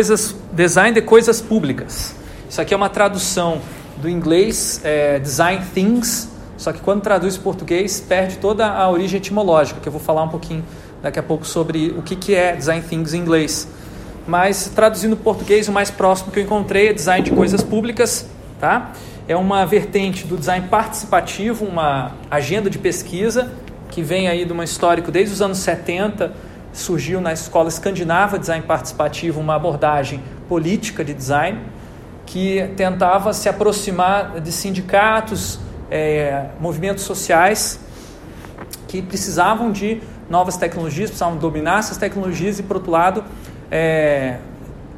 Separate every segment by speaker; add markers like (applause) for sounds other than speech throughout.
Speaker 1: coisas, design de coisas públicas. Isso aqui é uma tradução do inglês é, design things, só que quando traduz em português perde toda a origem etimológica, que eu vou falar um pouquinho daqui a pouco sobre o que, que é design things em inglês. Mas traduzindo português, o mais próximo que eu encontrei é design de coisas públicas, tá? É uma vertente do design participativo, uma agenda de pesquisa que vem aí de um histórico desde os anos 70, surgiu na escola escandinava design participativo uma abordagem política de design que tentava se aproximar de sindicatos, é, movimentos sociais que precisavam de novas tecnologias, precisavam dominar essas tecnologias e, por outro lado, é,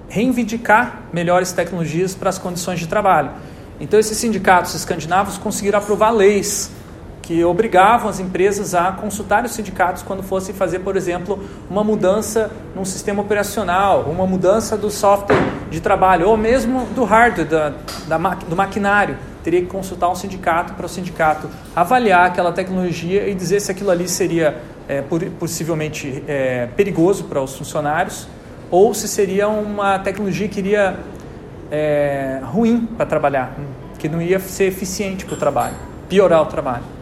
Speaker 1: reivindicar melhores tecnologias para as condições de trabalho. Então, esses sindicatos escandinavos conseguiram aprovar leis que obrigavam as empresas a consultar os sindicatos quando fossem fazer, por exemplo, uma mudança num sistema operacional, uma mudança do software de trabalho, ou mesmo do hardware, da, da, do maquinário. Teria que consultar um sindicato para o sindicato avaliar aquela tecnologia e dizer se aquilo ali seria é, possivelmente é, perigoso para os funcionários ou se seria uma tecnologia que iria é, ruim para trabalhar, que não ia ser eficiente para o trabalho, piorar o trabalho.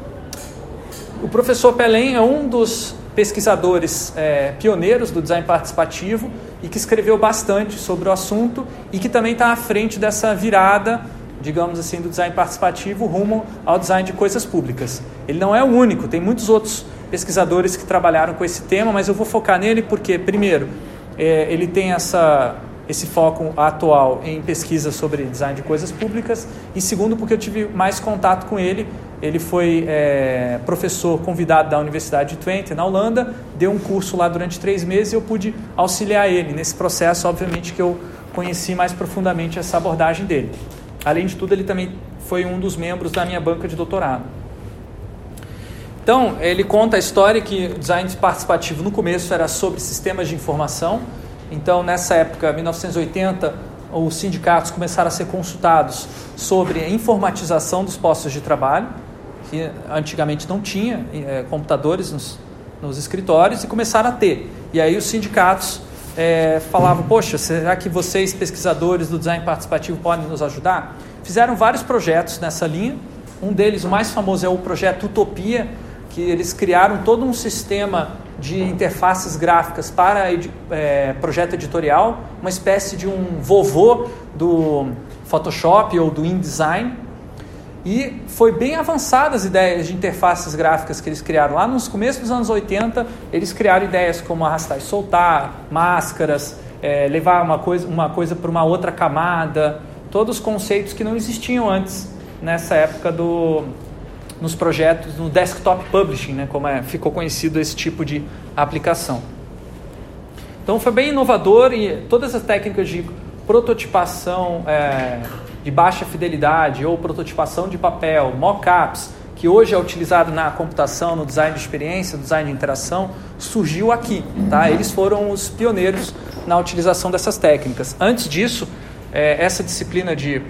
Speaker 1: O professor Pelém é um dos pesquisadores é, pioneiros do design participativo e que escreveu bastante sobre o assunto e que também está à frente dessa virada, digamos assim, do design participativo rumo ao design de coisas públicas. Ele não é o único, tem muitos outros pesquisadores que trabalharam com esse tema, mas eu vou focar nele porque, primeiro, é, ele tem essa, esse foco atual em pesquisa sobre design de coisas públicas e, segundo, porque eu tive mais contato com ele ele foi é, professor convidado da Universidade de Twente, na Holanda, deu um curso lá durante três meses e eu pude auxiliar ele nesse processo, obviamente que eu conheci mais profundamente essa abordagem dele. Além de tudo, ele também foi um dos membros da minha banca de doutorado. Então, ele conta a história que o design participativo no começo era sobre sistemas de informação. Então, nessa época, 1980, os sindicatos começaram a ser consultados sobre a informatização dos postos de trabalho que antigamente não tinha é, computadores nos, nos, escritórios e começaram a ter. E aí os sindicatos é, falavam: Poxa, será que vocês, pesquisadores do design participativo, podem nos ajudar? Fizeram vários projetos nessa linha. Um deles, o mais famoso, é o projeto Utopia, que eles criaram todo um sistema de interfaces gráficas para é, projeto editorial, uma espécie de um vovô do Photoshop ou do InDesign e foi bem avançadas as ideias de interfaces gráficas que eles criaram. Lá nos começos dos anos 80, eles criaram ideias como arrastar e soltar, máscaras, é, levar uma coisa, uma coisa para uma outra camada, todos os conceitos que não existiam antes nessa época do, nos projetos no desktop publishing, né, como é, ficou conhecido esse tipo de aplicação. Então foi bem inovador e todas as técnicas de prototipação é, de baixa fidelidade ou prototipação de papel, mockups, que hoje é utilizado na computação, no design de experiência, design de interação, surgiu aqui. Tá? Eles foram os pioneiros na utilização dessas técnicas. Antes disso, é, essa disciplina de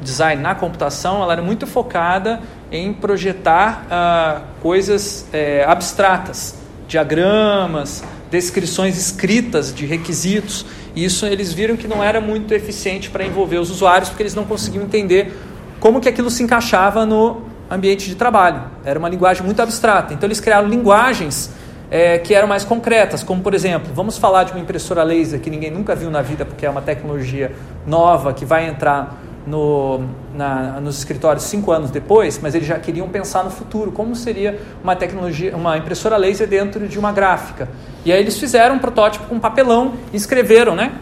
Speaker 1: design na computação ela era muito focada em projetar ah, coisas é, abstratas, diagramas, descrições escritas de requisitos. Isso eles viram que não era muito eficiente para envolver os usuários, porque eles não conseguiam entender como que aquilo se encaixava no ambiente de trabalho. Era uma linguagem muito abstrata. Então eles criaram linguagens é, que eram mais concretas, como por exemplo, vamos falar de uma impressora laser que ninguém nunca viu na vida, porque é uma tecnologia nova que vai entrar no, na, nos escritórios cinco anos depois, mas eles já queriam pensar no futuro, como seria uma tecnologia, uma impressora laser dentro de uma gráfica. E aí eles fizeram um protótipo com papelão e escreveram, né?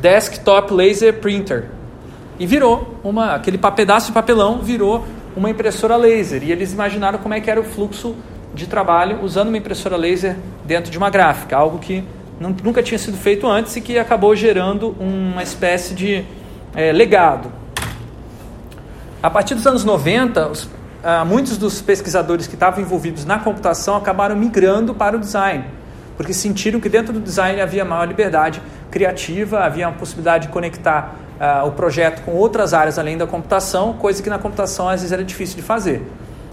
Speaker 1: Desktop Laser Printer. E virou uma, aquele pedaço de papelão virou uma impressora laser. E eles imaginaram como é que era o fluxo de trabalho usando uma impressora laser dentro de uma gráfica, algo que nunca tinha sido feito antes e que acabou gerando uma espécie de é, legado. A partir dos anos 90, os, ah, muitos dos pesquisadores que estavam envolvidos na computação acabaram migrando para o design, porque sentiram que dentro do design havia maior liberdade criativa, havia a possibilidade de conectar ah, o projeto com outras áreas além da computação, coisa que na computação às vezes era difícil de fazer.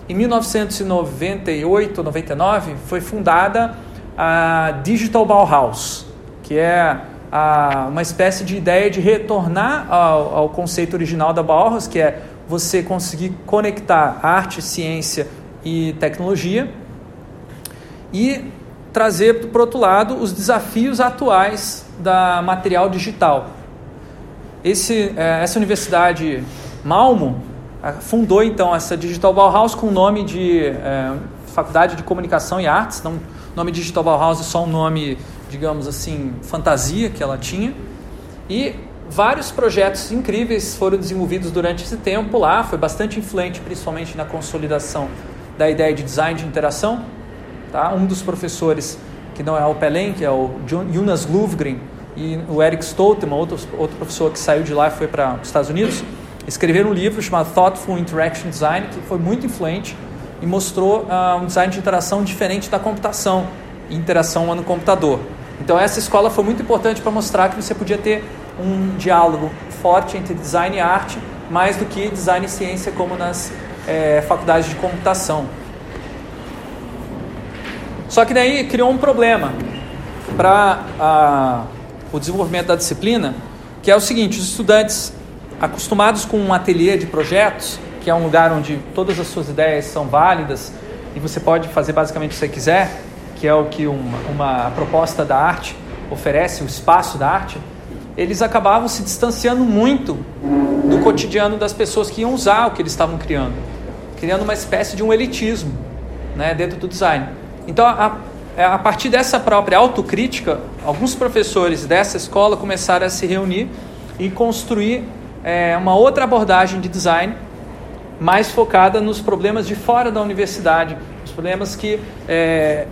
Speaker 1: Em 1998 99 foi fundada a Digital Bauhaus, que é a, uma espécie de ideia de retornar ao, ao conceito original da Bauhaus, que é você conseguir conectar arte, ciência e tecnologia e trazer, por outro lado, os desafios atuais da material digital. Esse, é, essa universidade Malmo fundou então essa Digital Bauhaus com o nome de é, Faculdade de Comunicação e Artes. Não, o nome Digital Bauhaus é só um nome, digamos assim, fantasia que ela tinha. E vários projetos incríveis foram desenvolvidos durante esse tempo lá. Foi bastante influente, principalmente na consolidação da ideia de design de interação. Tá? Um dos professores, que não é o Pelém, que é o Jonas Luvgren, e o Eric Stoltemann, outro, outro professor que saiu de lá e foi para os Estados Unidos, escreveram um livro chamado Thoughtful Interaction Design, que foi muito influente e mostrou uh, um design de interação diferente da computação, interação no computador. Então essa escola foi muito importante para mostrar que você podia ter um diálogo forte entre design e arte, mais do que design e ciência, como nas é, faculdades de computação. Só que daí criou um problema para o desenvolvimento da disciplina, que é o seguinte: os estudantes acostumados com um ateliê de projetos, que é um lugar onde todas as suas ideias são válidas e você pode fazer basicamente o que você quiser, que é o que uma, uma proposta da arte oferece, o espaço da arte, eles acabavam se distanciando muito do cotidiano das pessoas que iam usar o que eles estavam criando, criando uma espécie de um elitismo né, dentro do design. Então, a, a partir dessa própria autocrítica, alguns professores dessa escola começaram a se reunir e construir é, uma outra abordagem de design mais focada nos problemas de fora da universidade, os problemas que é,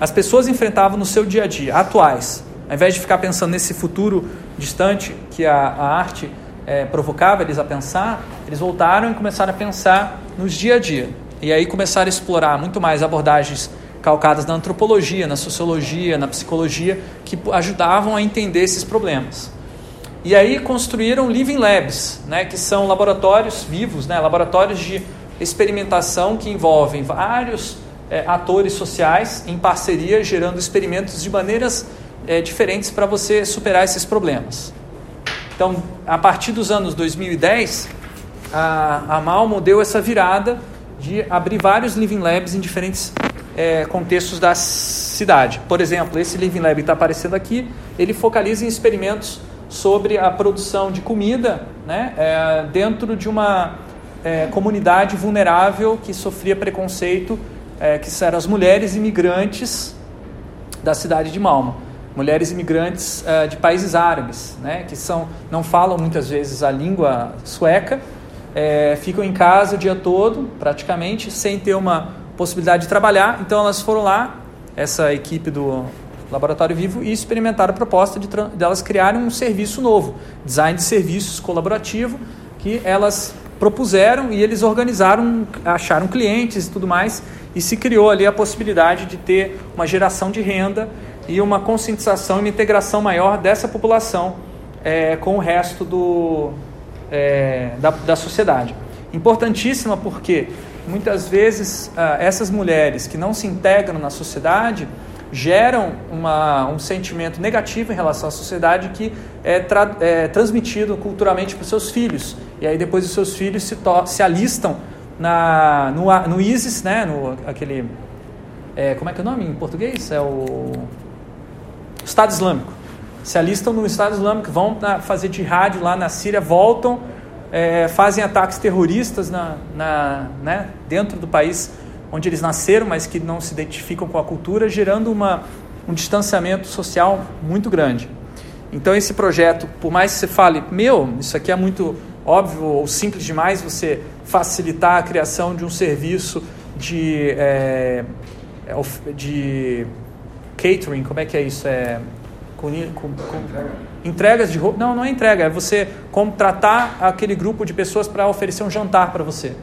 Speaker 1: as pessoas enfrentavam no seu dia a dia, atuais. Ao invés de ficar pensando nesse futuro distante que a, a arte é, provocava eles a pensar, eles voltaram e começaram a pensar nos dia a dia. E aí começaram a explorar muito mais abordagens calcadas na antropologia, na sociologia, na psicologia, que ajudavam a entender esses problemas. E aí construíram living labs, né, que são laboratórios vivos, né, laboratórios de experimentação que envolvem vários é, atores sociais em parceria, gerando experimentos de maneiras é, diferentes para você superar esses problemas. Então, a partir dos anos 2010, a, a Malmo deu essa virada de abrir vários living labs em diferentes é, contextos da cidade. Por exemplo, esse Living Lab que está aparecendo aqui, ele focaliza em experimentos sobre a produção de comida né, é, dentro de uma é, comunidade vulnerável que sofria preconceito, é, que eram as mulheres imigrantes da cidade de Malmo. Mulheres imigrantes é, de países árabes, né, que são, não falam muitas vezes a língua sueca, é, ficam em casa o dia todo, praticamente, sem ter uma possibilidade de trabalhar. Então elas foram lá, essa equipe do Laboratório Vivo, e experimentaram a proposta de delas criarem um serviço novo, design de serviços colaborativo, que elas propuseram e eles organizaram, acharam clientes e tudo mais, e se criou ali a possibilidade de ter uma geração de renda e uma conscientização e uma integração maior dessa população é, com o resto do, é, da, da sociedade. Importantíssima porque muitas vezes ah, essas mulheres que não se integram na sociedade geram uma, um sentimento negativo em relação à sociedade que é, tra, é transmitido culturalmente para os seus filhos. E aí depois os seus filhos se, to, se alistam na, no, no ISIS, né, no, aquele, é, como é que é o nome em português? É o Estado Islâmico. Se alistam no Estado Islâmico, vão fazer jihad lá na Síria, voltam é, fazem ataques terroristas na, na, né, dentro do país onde eles nasceram, mas que não se identificam com a cultura, gerando uma, um distanciamento social muito grande. Então, esse projeto, por mais que você fale, meu, isso aqui é muito óbvio ou simples demais, você facilitar a criação de um serviço de, é, é de catering, como é que é isso? É, com, com, com, entregas de roupa. Não, não é entrega, é você contratar aquele grupo de pessoas para oferecer um jantar para você.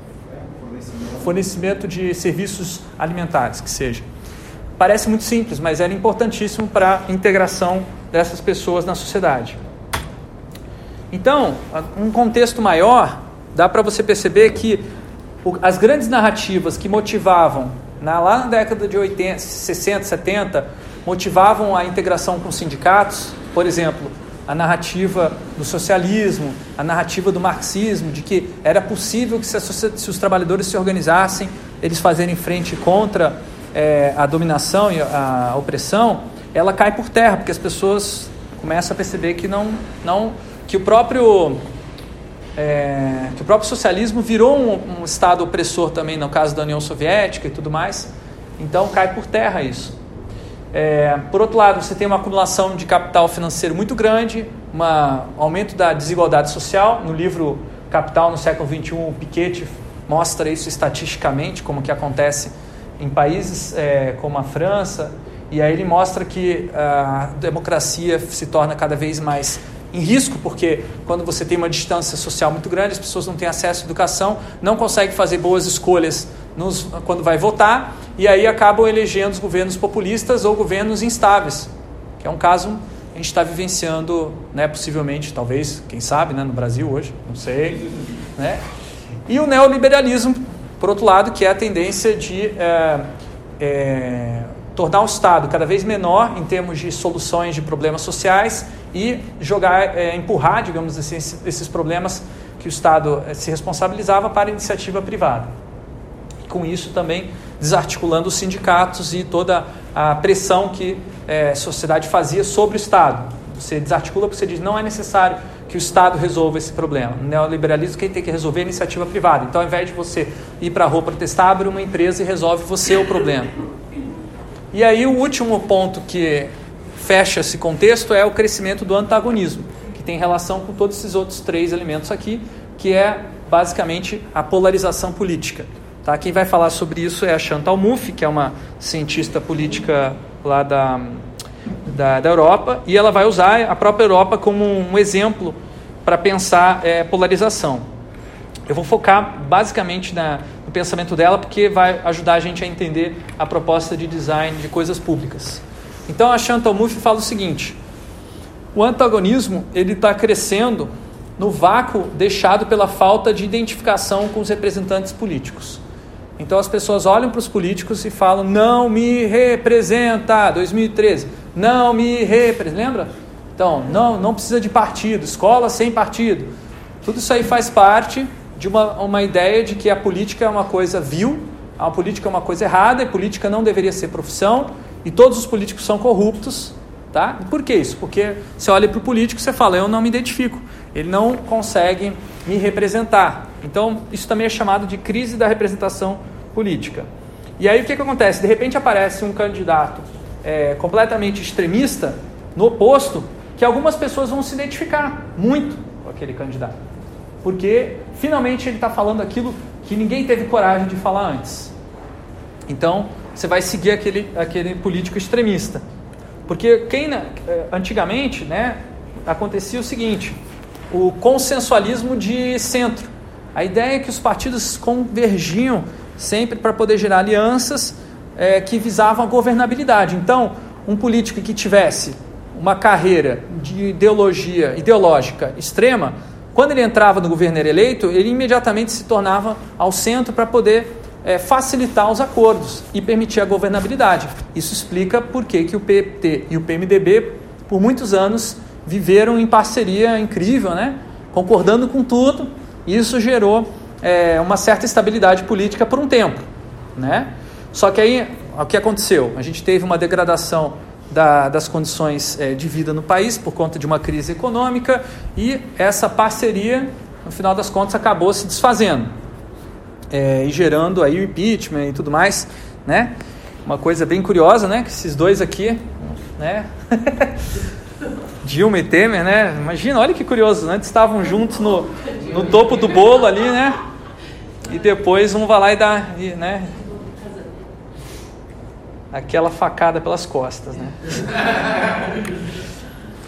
Speaker 1: Fornecimento de serviços alimentares, que seja. Parece muito simples, mas era importantíssimo para a integração dessas pessoas na sociedade. Então, um contexto maior, dá para você perceber que as grandes narrativas que motivavam, lá na década de 80, 60, 70, motivavam a integração com sindicatos, por exemplo, a narrativa do socialismo, a narrativa do marxismo, de que era possível que se, se os trabalhadores se organizassem, eles fazerem frente contra é, a dominação e a, a opressão, ela cai por terra, porque as pessoas começam a perceber que não, não que o próprio é, que o próprio socialismo virou um, um, estado opressor também no caso da União Soviética e tudo mais. Então cai por terra isso. É, por outro lado, você tem uma acumulação de capital financeiro muito grande, um aumento da desigualdade social. No livro Capital no século XXI, o Piketty mostra isso estatisticamente, como que acontece em países é, como a França. E aí ele mostra que a democracia se torna cada vez mais em risco, porque quando você tem uma distância social muito grande, as pessoas não têm acesso à educação, não conseguem fazer boas escolhas nos, quando vai votar, e aí acabam elegendo os governos populistas ou governos instáveis, que é um caso que a gente está vivenciando, né, possivelmente, talvez, quem sabe, né, no Brasil hoje, não sei. Né? E o neoliberalismo, por outro lado, que é a tendência de é, é, tornar o Estado cada vez menor em termos de soluções de problemas sociais e jogar, é, empurrar, digamos assim, esses problemas que o Estado é, se responsabilizava para a iniciativa privada. Com isso também desarticulando os sindicatos e toda a pressão que é, a sociedade fazia sobre o Estado. Você desarticula porque você diz não é necessário que o Estado resolva esse problema. No neoliberalismo, quem tem que resolver é a iniciativa privada. Então, ao invés de você ir para a rua protestar, abre uma empresa e resolve você o problema. E aí, o último ponto que fecha esse contexto é o crescimento do antagonismo, que tem relação com todos esses outros três elementos aqui, que é basicamente a polarização política. Tá? Quem vai falar sobre isso é a Chantal Mouffe, que é uma cientista política lá da, da, da Europa, e ela vai usar a própria Europa como um exemplo para pensar é, polarização. Eu vou focar basicamente na, pensamento dela, porque vai ajudar a gente a entender a proposta de design de coisas públicas. Então a Chantal Mouffe fala o seguinte: o antagonismo ele está crescendo no vácuo deixado pela falta de identificação com os representantes políticos. Então as pessoas olham para os políticos e falam: não me representa, 2013, não me representa. Lembra? Então, não, não precisa de partido, escola sem partido. Tudo isso aí faz parte de uma, uma ideia de que a política é uma coisa vil, a política é uma coisa errada, e política não deveria ser profissão, e todos os políticos são corruptos. Tá? por que isso? Porque você olha para o político e você fala, eu não me identifico, ele não consegue me representar. Então, isso também é chamado de crise da representação política. E aí o que, que acontece? De repente aparece um candidato é, completamente extremista, no oposto, que algumas pessoas vão se identificar muito com aquele candidato porque finalmente ele está falando aquilo que ninguém teve coragem de falar antes. Então, você vai seguir aquele, aquele político extremista. Porque quem eh, antigamente né, acontecia o seguinte: o consensualismo de centro. A ideia é que os partidos convergiam sempre para poder gerar alianças é, que visavam a governabilidade. Então, um político que tivesse uma carreira de ideologia ideológica extrema quando ele entrava no governo era eleito, ele imediatamente se tornava ao centro para poder é, facilitar os acordos e permitir a governabilidade. Isso explica por que, que o PT e o PMDB, por muitos anos, viveram em parceria incrível, né? concordando com tudo, e isso gerou é, uma certa estabilidade política por um tempo. Né? Só que aí, o que aconteceu? A gente teve uma degradação da, das condições é, de vida no país por conta de uma crise econômica e essa parceria, no final das contas, acabou se desfazendo é, e gerando aí o impeachment e tudo mais, né? Uma coisa bem curiosa, né? Que esses dois aqui, né? (laughs) Dilma e Temer, né? Imagina, olha que curioso, antes estavam juntos no, no topo do bolo ali, né? E depois um vai lá e dá, né? Aquela facada pelas costas. Né?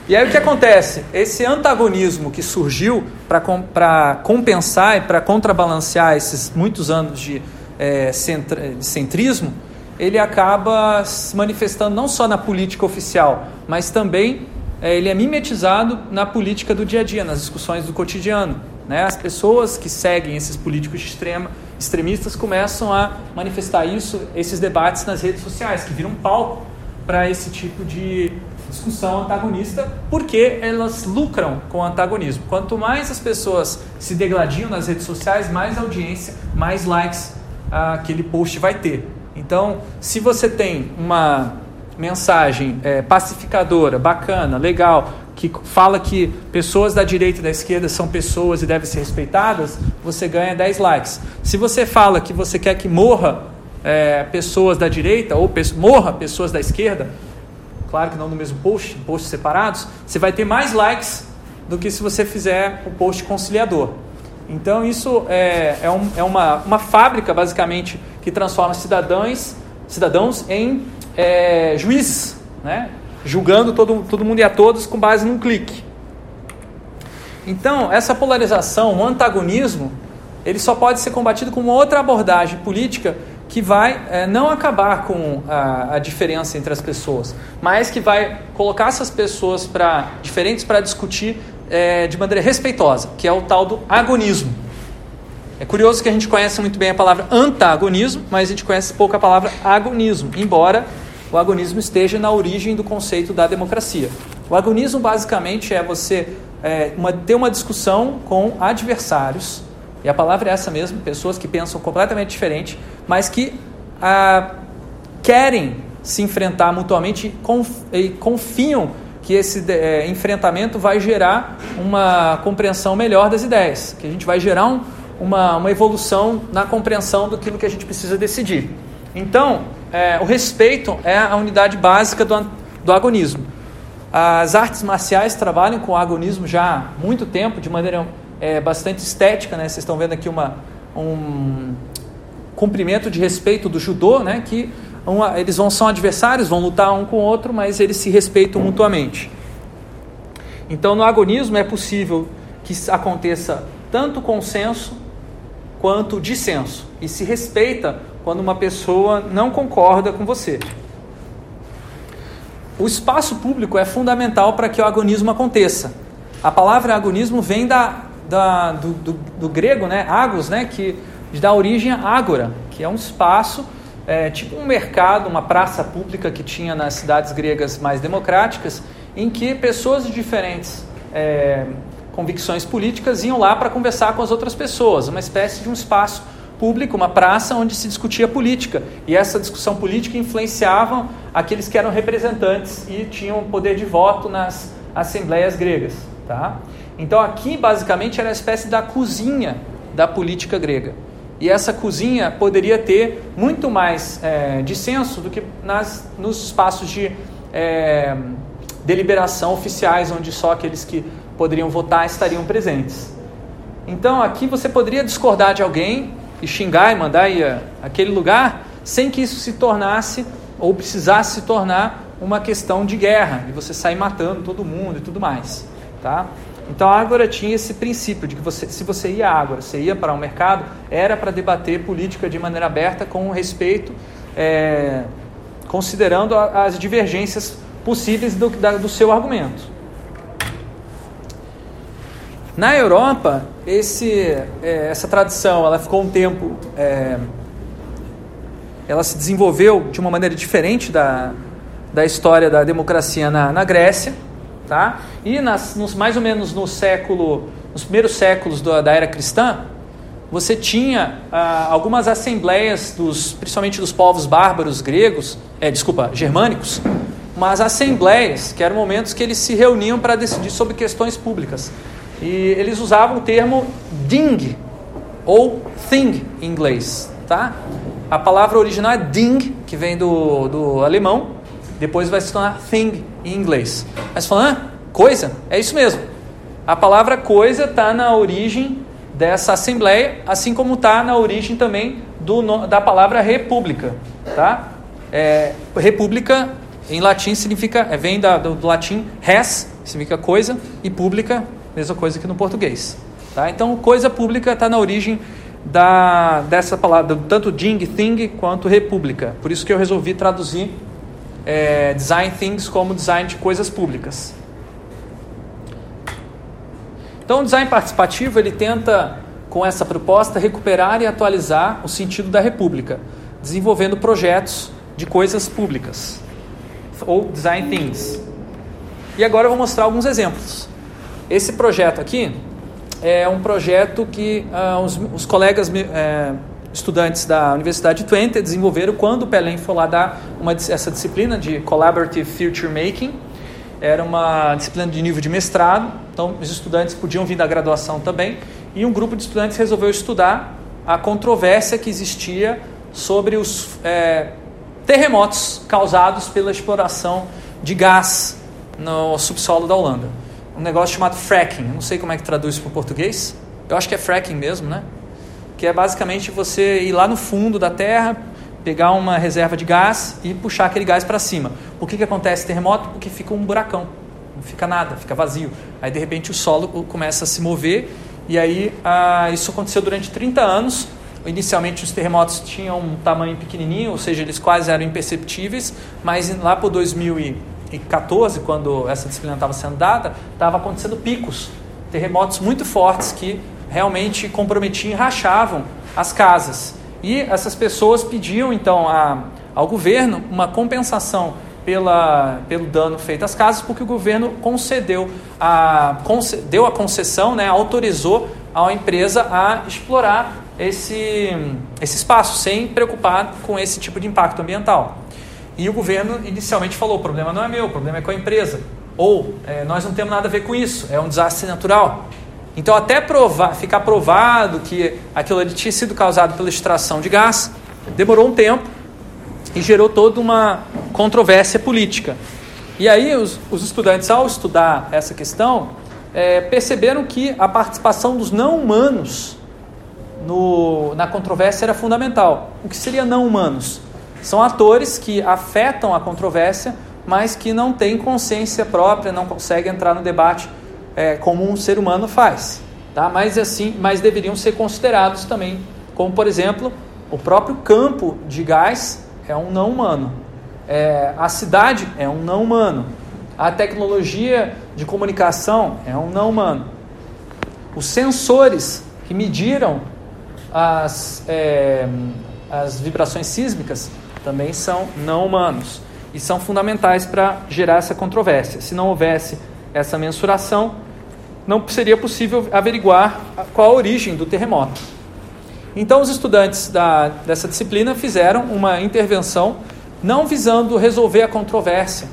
Speaker 1: E aí o que acontece? Esse antagonismo que surgiu para compensar e para contrabalancear esses muitos anos de, é, de centrismo, ele acaba se manifestando não só na política oficial, mas também é, ele é mimetizado na política do dia a dia, nas discussões do cotidiano. Né? As pessoas que seguem esses políticos de extrema extremistas começam a manifestar isso, esses debates nas redes sociais, que viram palco para esse tipo de discussão antagonista, porque elas lucram com o antagonismo. Quanto mais as pessoas se degladiam nas redes sociais, mais audiência, mais likes ah, aquele post vai ter. Então, se você tem uma mensagem é, pacificadora, bacana, legal, que fala que pessoas da direita e da esquerda são pessoas e devem ser respeitadas, você ganha 10 likes. Se você fala que você quer que morra é, pessoas da direita ou pe morra pessoas da esquerda, claro que não no mesmo post, posts separados, você vai ter mais likes do que se você fizer o post conciliador. Então isso é, é, um, é uma, uma fábrica, basicamente, que transforma cidadãos, cidadãos em é, juízes, né? Julgando todo, todo mundo e a todos com base num clique. Então, essa polarização, o antagonismo, ele só pode ser combatido com uma outra abordagem política que vai é, não acabar com a, a, diferença entre as pessoas, mas que vai colocar essas pessoas para diferentes para discutir é, de maneira respeitosa, que é o tal do agonismo. É curioso que a gente conhece muito bem a palavra antagonismo, mas a gente conhece pouco a palavra agonismo, embora o agonismo esteja na origem do conceito da democracia. O agonismo basicamente é você é, uma, ter uma discussão com adversários, e a palavra é essa mesmo, pessoas que pensam completamente diferente, mas que ah, querem se enfrentar mutuamente e confiam que esse é, enfrentamento vai gerar uma compreensão melhor das ideias, que a gente vai gerar um, uma, uma evolução na compreensão do que a gente precisa decidir. Então, é, o respeito é a unidade básica do, do agonismo. As artes marciais trabalham com o agonismo já há muito tempo, de maneira é, bastante estética. Né? Vocês estão vendo aqui uma, um cumprimento de respeito do judô, né? que uma, eles vão são adversários, vão lutar um com o outro, mas eles se respeitam mutuamente. Então, no agonismo é possível que aconteça tanto consenso quanto dissenso e se respeita quando uma pessoa não concorda com você. O espaço público é fundamental para que o agonismo aconteça. A palavra agonismo vem da, da do, do, do, grego, né, agos, né, que dá origem a ágora, que é um espaço é, tipo um mercado, uma praça pública que tinha nas cidades gregas mais democráticas, em que pessoas de diferentes é, convicções políticas iam lá para conversar com as outras pessoas, uma espécie de um espaço público, uma praça onde se discutia política. E essa discussão política influenciava aqueles que eram representantes e tinham poder de voto nas assembleias gregas. Tá? Então aqui basicamente era a espécie da cozinha da política grega. E essa cozinha poderia ter muito mais é, dissenso do que nas, nos espaços de é, deliberação oficiais, onde só aqueles que poderiam votar estariam presentes. Então aqui você poderia discordar de alguém e xingar e mandar ir aquele lugar sem que isso se tornasse ou precisasse se tornar uma questão de guerra e você sair matando todo mundo e tudo mais, tá? Então a Ágora tinha esse princípio de que você, se você ia à Ágora, você ia para um mercado, era para debater política de maneira aberta, com respeito, é, considerando as divergências possíveis do, da, do seu argumento. Na Europa, esse, é, essa tradição ela ficou um tempo. É, ela se desenvolveu de uma maneira diferente da, da história da democracia na, na Grécia Tá? E nas, nos, mais ou menos no século, nos primeiros séculos da, da era cristã, você tinha ah, algumas assembleias, dos, principalmente dos povos bárbaros gregos, é, desculpa, germânicos, mas assembleias, que eram momentos que eles se reuniam para decidir sobre questões públicas. E eles usavam o termo ding, ou thing em inglês. Tá? A palavra original é ding, que vem do, do alemão, depois vai se tornar thing em inglês. Mas falando, ah, coisa? É isso mesmo. A palavra coisa está na origem dessa assembleia, assim como está na origem também do, da palavra república. Tá? É, república em latim significa, é, vem da, do, do, latim res, significa coisa, e pública, mesma coisa que no português. Tá? Então, coisa pública está na origem da, dessa palavra, tanto ding, thing, quanto república. Por isso que eu resolvi traduzir é, design things como design de coisas públicas. Então, o design participativo ele tenta, com essa proposta, recuperar e atualizar o sentido da república, desenvolvendo projetos de coisas públicas ou design things. E agora eu vou mostrar alguns exemplos. Esse projeto aqui é um projeto que uh, os, os, colegas é, estudantes da Universidade de Twente desenvolveram quando o Pelém foi lá dar uma, essa disciplina de Collaborative Future Making. Era uma disciplina de nível de mestrado, então os estudantes podiam vir da graduação também. E um grupo de estudantes resolveu estudar a controvérsia que existia sobre os é, terremotos causados pela exploração de gás no subsolo da Holanda. Um negócio chamado fracking. Não sei como é que traduz para o português. Eu acho que é fracking mesmo, né? Que é basicamente você ir lá no fundo da terra, pegar uma reserva de gás e puxar aquele gás para cima. Por que, que acontece terremoto? Porque fica um buracão. Não fica nada, fica vazio. Aí de repente o solo começa a se mover e aí ah, isso aconteceu durante 30 anos Inicialmente os terremotos tinham um tamanho pequenininho, ou seja, eles quase eram imperceptíveis, mas lá por 2014, quando essa disciplina estava sendo dada, estava acontecendo picos, terremotos muito fortes que realmente comprometiam e rachavam as casas. E essas pessoas pediam então a, ao governo uma compensação pela, pelo dano feito às casas, porque o governo concedeu a, concedeu a concessão, né, autorizou a empresa a explorar esse, esse espaço, sem preocupar com esse tipo de impacto ambiental. E o governo inicialmente falou: o problema não é meu, o problema é com a empresa. Ou é, nós não temos nada a ver com isso, é um desastre natural. Então, até provar, ficar provado que aquilo ali tinha sido causado pela extração de gás, demorou um tempo e gerou toda uma controvérsia política. E aí, os, os estudantes, ao estudar essa questão, é, perceberam que a participação dos não humanos no, na controvérsia era fundamental. O que seria não humanos? São atores que afetam a controvérsia, mas que não têm consciência própria, não conseguem entrar no debate é, como um ser humano faz. Tá? Mas assim, mas deveriam ser considerados também, como por exemplo, o próprio campo de gás é um não humano. É, a cidade é um não humano. A tecnologia de comunicação é um não humano. Os sensores que mediram as, é, as vibrações sísmicas também são não humanos e são fundamentais para gerar essa controvérsia. Se não houvesse essa mensuração, não seria possível averiguar qual a origem do terremoto. Então, os estudantes da, dessa disciplina fizeram uma intervenção não visando resolver a controvérsia,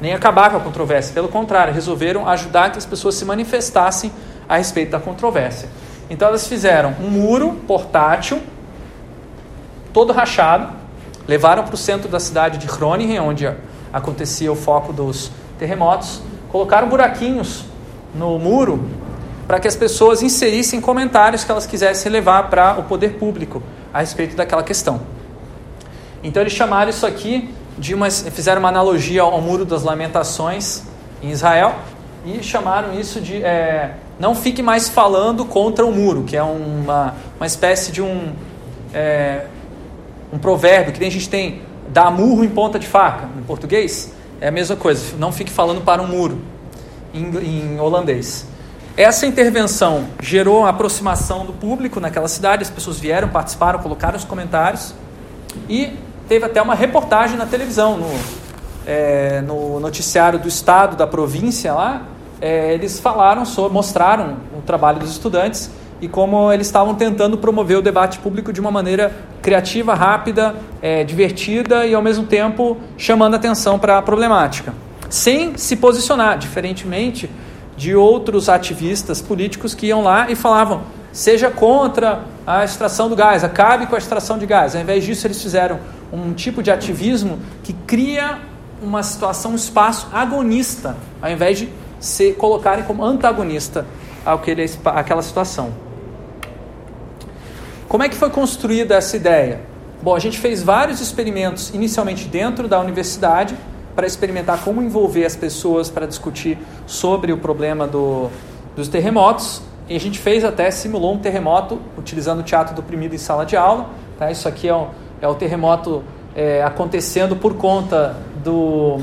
Speaker 1: nem acabar com a controvérsia, pelo contrário, resolveram ajudar que as pessoas se manifestassem a respeito da controvérsia. Então elas fizeram um muro portátil, todo rachado, levaram para o centro da cidade de Groningen, onde acontecia o foco dos terremotos, colocaram buraquinhos no muro para que as pessoas inserissem comentários que elas quisessem levar para o poder público a respeito daquela questão. Então eles chamaram isso aqui de uma, fizeram uma analogia ao muro das lamentações em Israel e chamaram isso de é, não fique mais falando contra o muro, que é uma, uma espécie de um, é, um provérbio que nem a gente tem, dar murro em ponta de faca, em português. É a mesma coisa, não fique falando para um muro, em, em holandês. Essa intervenção gerou uma aproximação do público naquela cidade, as pessoas vieram, participaram, colocaram os comentários e teve até uma reportagem na televisão, no, é, no noticiário do estado, da província lá, é, eles falaram sobre, mostraram o trabalho dos estudantes e como eles estavam tentando promover o debate público de uma maneira criativa, rápida, é, divertida e ao mesmo tempo chamando atenção para a problemática, sem se posicionar, diferentemente de outros ativistas políticos que iam lá e falavam seja contra a extração do gás, acabe com a extração de gás. Ao invés disso, eles fizeram um tipo de ativismo que cria uma situação, um espaço agonista, ao invés de se colocarem como antagonista àquele, àquela situação. Como é que foi construída essa ideia? Bom, a gente fez vários experimentos inicialmente dentro da universidade para experimentar como envolver as pessoas para discutir sobre o problema do, dos terremotos. E a gente fez até, simulou um terremoto utilizando o teatro deprimido em sala de aula. Tá? Isso aqui é o, é o terremoto é, acontecendo por conta do,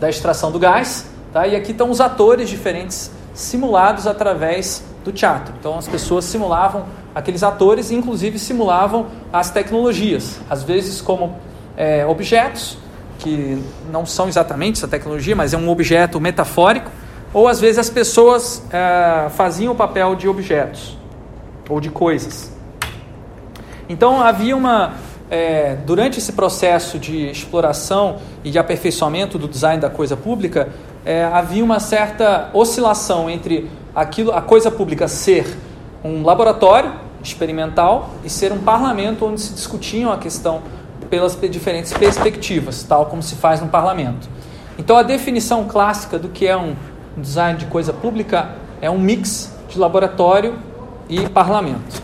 Speaker 1: da extração do gás. Tá? E aqui estão os atores diferentes simulados através do teatro. Então as pessoas simulavam aqueles atores inclusive simulavam as tecnologias, às vezes como é, objetos que não são exatamente essa tecnologia, mas é um objeto metafórico, ou às vezes as pessoas é, faziam o papel de objetos ou de coisas. Então havia uma é, durante esse processo de exploração e de aperfeiçoamento do design da coisa pública, é, havia uma certa oscilação entre aquilo, a coisa pública ser um laboratório experimental e ser um parlamento onde se discutiam a questão pelas diferentes perspectivas, tal como se faz no parlamento. Então a definição clássica do que é um design de coisa pública é um mix de laboratório e parlamento.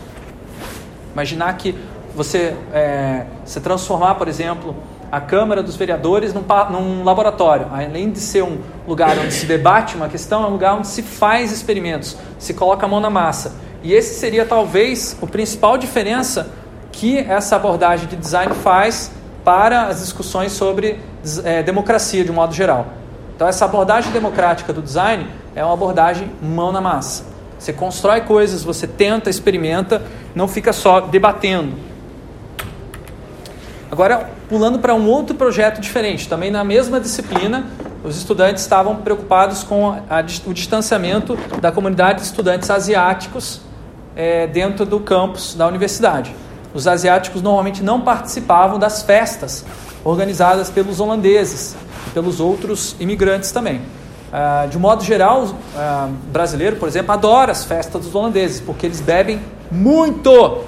Speaker 1: Imaginar que você é, se transformar, por exemplo, a Câmara dos Vereadores num, num, laboratório. Além de ser um lugar onde se debate uma questão, é um lugar onde se faz experimentos, se coloca a mão na massa. E esse seria talvez o principal diferença que essa abordagem de design faz para as discussões sobre é, democracia de um modo geral. Então, essa abordagem democrática do design é uma abordagem mão na massa. Você constrói coisas, você tenta, experimenta, não fica só debatendo. Agora, pulando para um outro projeto diferente, também na mesma disciplina, os estudantes estavam preocupados com a, o distanciamento da comunidade de estudantes asiáticos é, dentro do campus da universidade. Os asiáticos normalmente não participavam das festas organizadas pelos holandeses e pelos outros imigrantes também. Ah, de modo geral, o ah, brasileiro, por exemplo, adora as festas dos holandeses, porque eles bebem muito,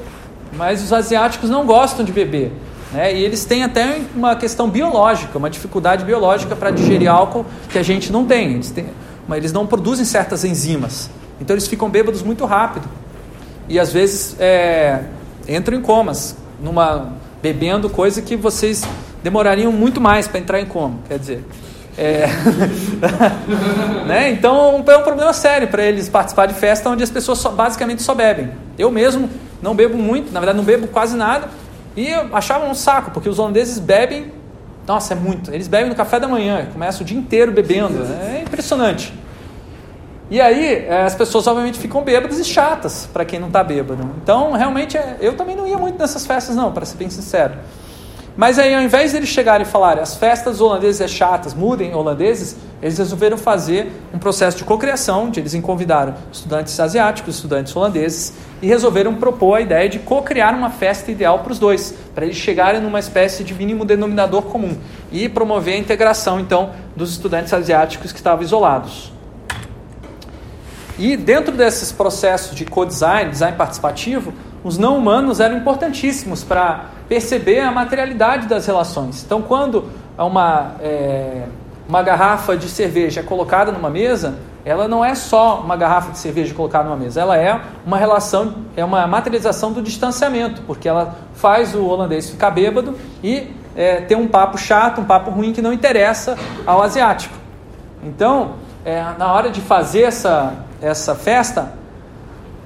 Speaker 1: mas os asiáticos não gostam de beber. Né? E eles têm até uma questão biológica, uma dificuldade biológica para digerir álcool que a gente não tem. Eles, têm, eles não produzem certas enzimas. Então eles ficam bêbados muito rápido. E às vezes é, entram em comas, numa, bebendo coisa que vocês demorariam muito mais para entrar em coma. Quer dizer. É... (laughs) né? Então é um problema sério para eles participar de festa onde as pessoas só, basicamente só bebem. Eu mesmo não bebo muito, na verdade não bebo quase nada, e eu achava um saco, porque os holandeses bebem, nossa, é muito. Eles bebem no café da manhã, começam o dia inteiro bebendo. É impressionante. E aí, eh, as pessoas obviamente ficam bêbadas e chatas para quem não está bêbado. Então, realmente, é, eu também não ia muito nessas festas, não, para ser bem sincero. Mas aí, ao invés de eles chegarem e falarem as festas holandesas é chatas, mudem holandeses, eles resolveram fazer um processo de cocriação, onde eles convidaram estudantes asiáticos, estudantes holandeses, e resolveram propor a ideia de co-criar uma festa ideal para os dois, para eles chegarem numa espécie de mínimo denominador comum e promover a integração, então, dos estudantes asiáticos que estavam isolados. E dentro desses processos de co-design, design participativo, os não humanos eram importantíssimos para perceber a materialidade das relações. Então, quando uma, é, uma garrafa de cerveja é colocada numa mesa, ela não é só uma garrafa de cerveja colocada numa mesa, ela é uma relação, é uma materialização do distanciamento, porque ela faz o holandês ficar bêbado e é, ter um papo chato, um papo ruim que não interessa ao asiático. Então, é, na hora de fazer essa, essa festa,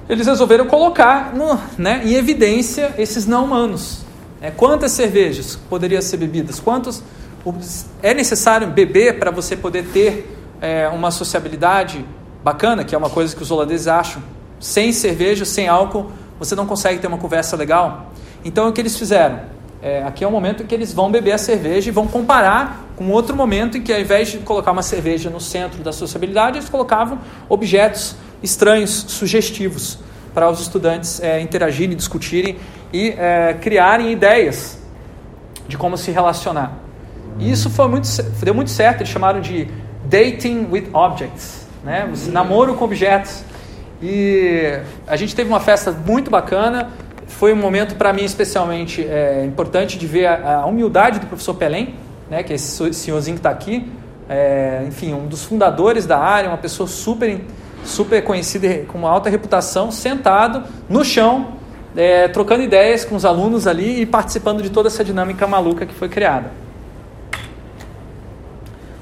Speaker 1: eles resolveram colocar no, né, em evidência esses não humanos. É, quantas cervejas poderiam ser bebidas? Quantos é necessário beber para você poder ter é, uma sociabilidade bacana, que é uma coisa que os holandeses acham? Sem cerveja, sem álcool, você não consegue ter uma conversa legal. Então o que eles fizeram? É, aqui é o momento em que eles vão beber a cerveja e vão comparar com outro momento em que, ao invés de colocar uma cerveja no centro da sociabilidade, eles colocavam objetos estranhos, sugestivos, para os estudantes é, interagirem, discutirem e é, criarem ideias de como se relacionar. E isso foi muito, deu muito certo, eles chamaram de dating with objects, né? namoro com objetos. E a gente teve uma festa muito bacana, foi um momento para mim especialmente é, importante de ver a, a, humildade do professor Pelém, né, que é esse senhorzinho que está aqui, é, enfim, um dos fundadores da área, uma pessoa super, super conhecida, com uma alta reputação, sentado no chão, é, trocando ideias com os alunos ali e participando de toda essa dinâmica maluca que foi criada.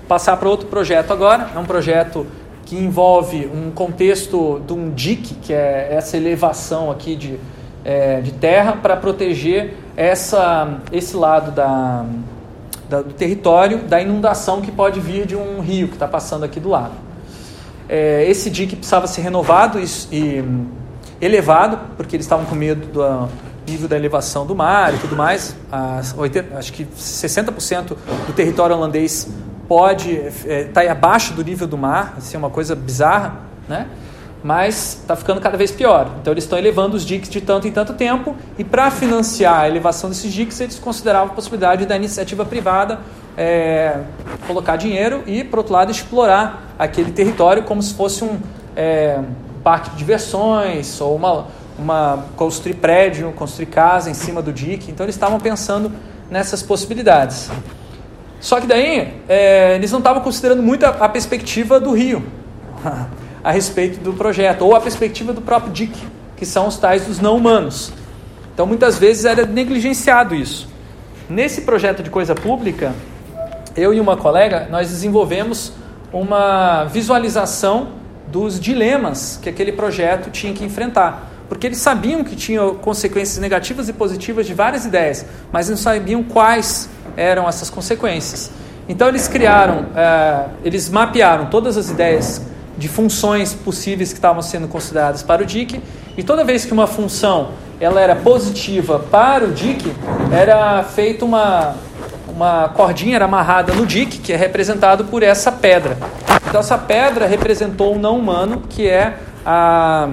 Speaker 1: Passar para outro projeto agora, é um projeto que envolve um contexto de um dique, que é essa elevação aqui de, é, de terra, para proteger essa, esse lado da, da, do território da inundação que pode vir de um rio que está passando aqui do lado. É, esse dique precisava ser renovado e, e elevado, porque eles estavam com medo do, nível da elevação do mar e tudo mais. As 80, acho que 60% do território holandês pode estar é, tá abaixo do nível do mar, assim, é uma coisa bizarra, né? Mas está ficando cada vez pior. Então eles estão elevando os diques de tanto em tanto tempo e para financiar a elevação desses diques eles consideravam a possibilidade da iniciativa privada é, colocar dinheiro e, por outro lado, explorar aquele território como se fosse um é, parque de diversões ou uma, uma construir prédio, construir casa em cima do dique. Então eles estavam pensando nessas possibilidades. Só que daí é, eles não estavam considerando muito a, a perspectiva do rio (laughs) a respeito do projeto, ou a perspectiva do próprio DIC, que são os tais dos não humanos. Então muitas vezes era negligenciado isso. Nesse projeto de coisa pública, eu e uma colega, nós desenvolvemos uma visualização dos dilemas que aquele projeto tinha que enfrentar. Porque eles sabiam que tinha consequências negativas e positivas de várias ideias, mas não sabiam quais eram essas consequências. Então eles criaram, é, eles mapearam todas as ideias de funções possíveis que estavam sendo consideradas para o DIC, e toda vez que uma função ela era positiva para o DIC, era feita uma, uma cordinha era amarrada no DIC, que é representado por essa pedra. Então essa pedra representou o não humano, que é a,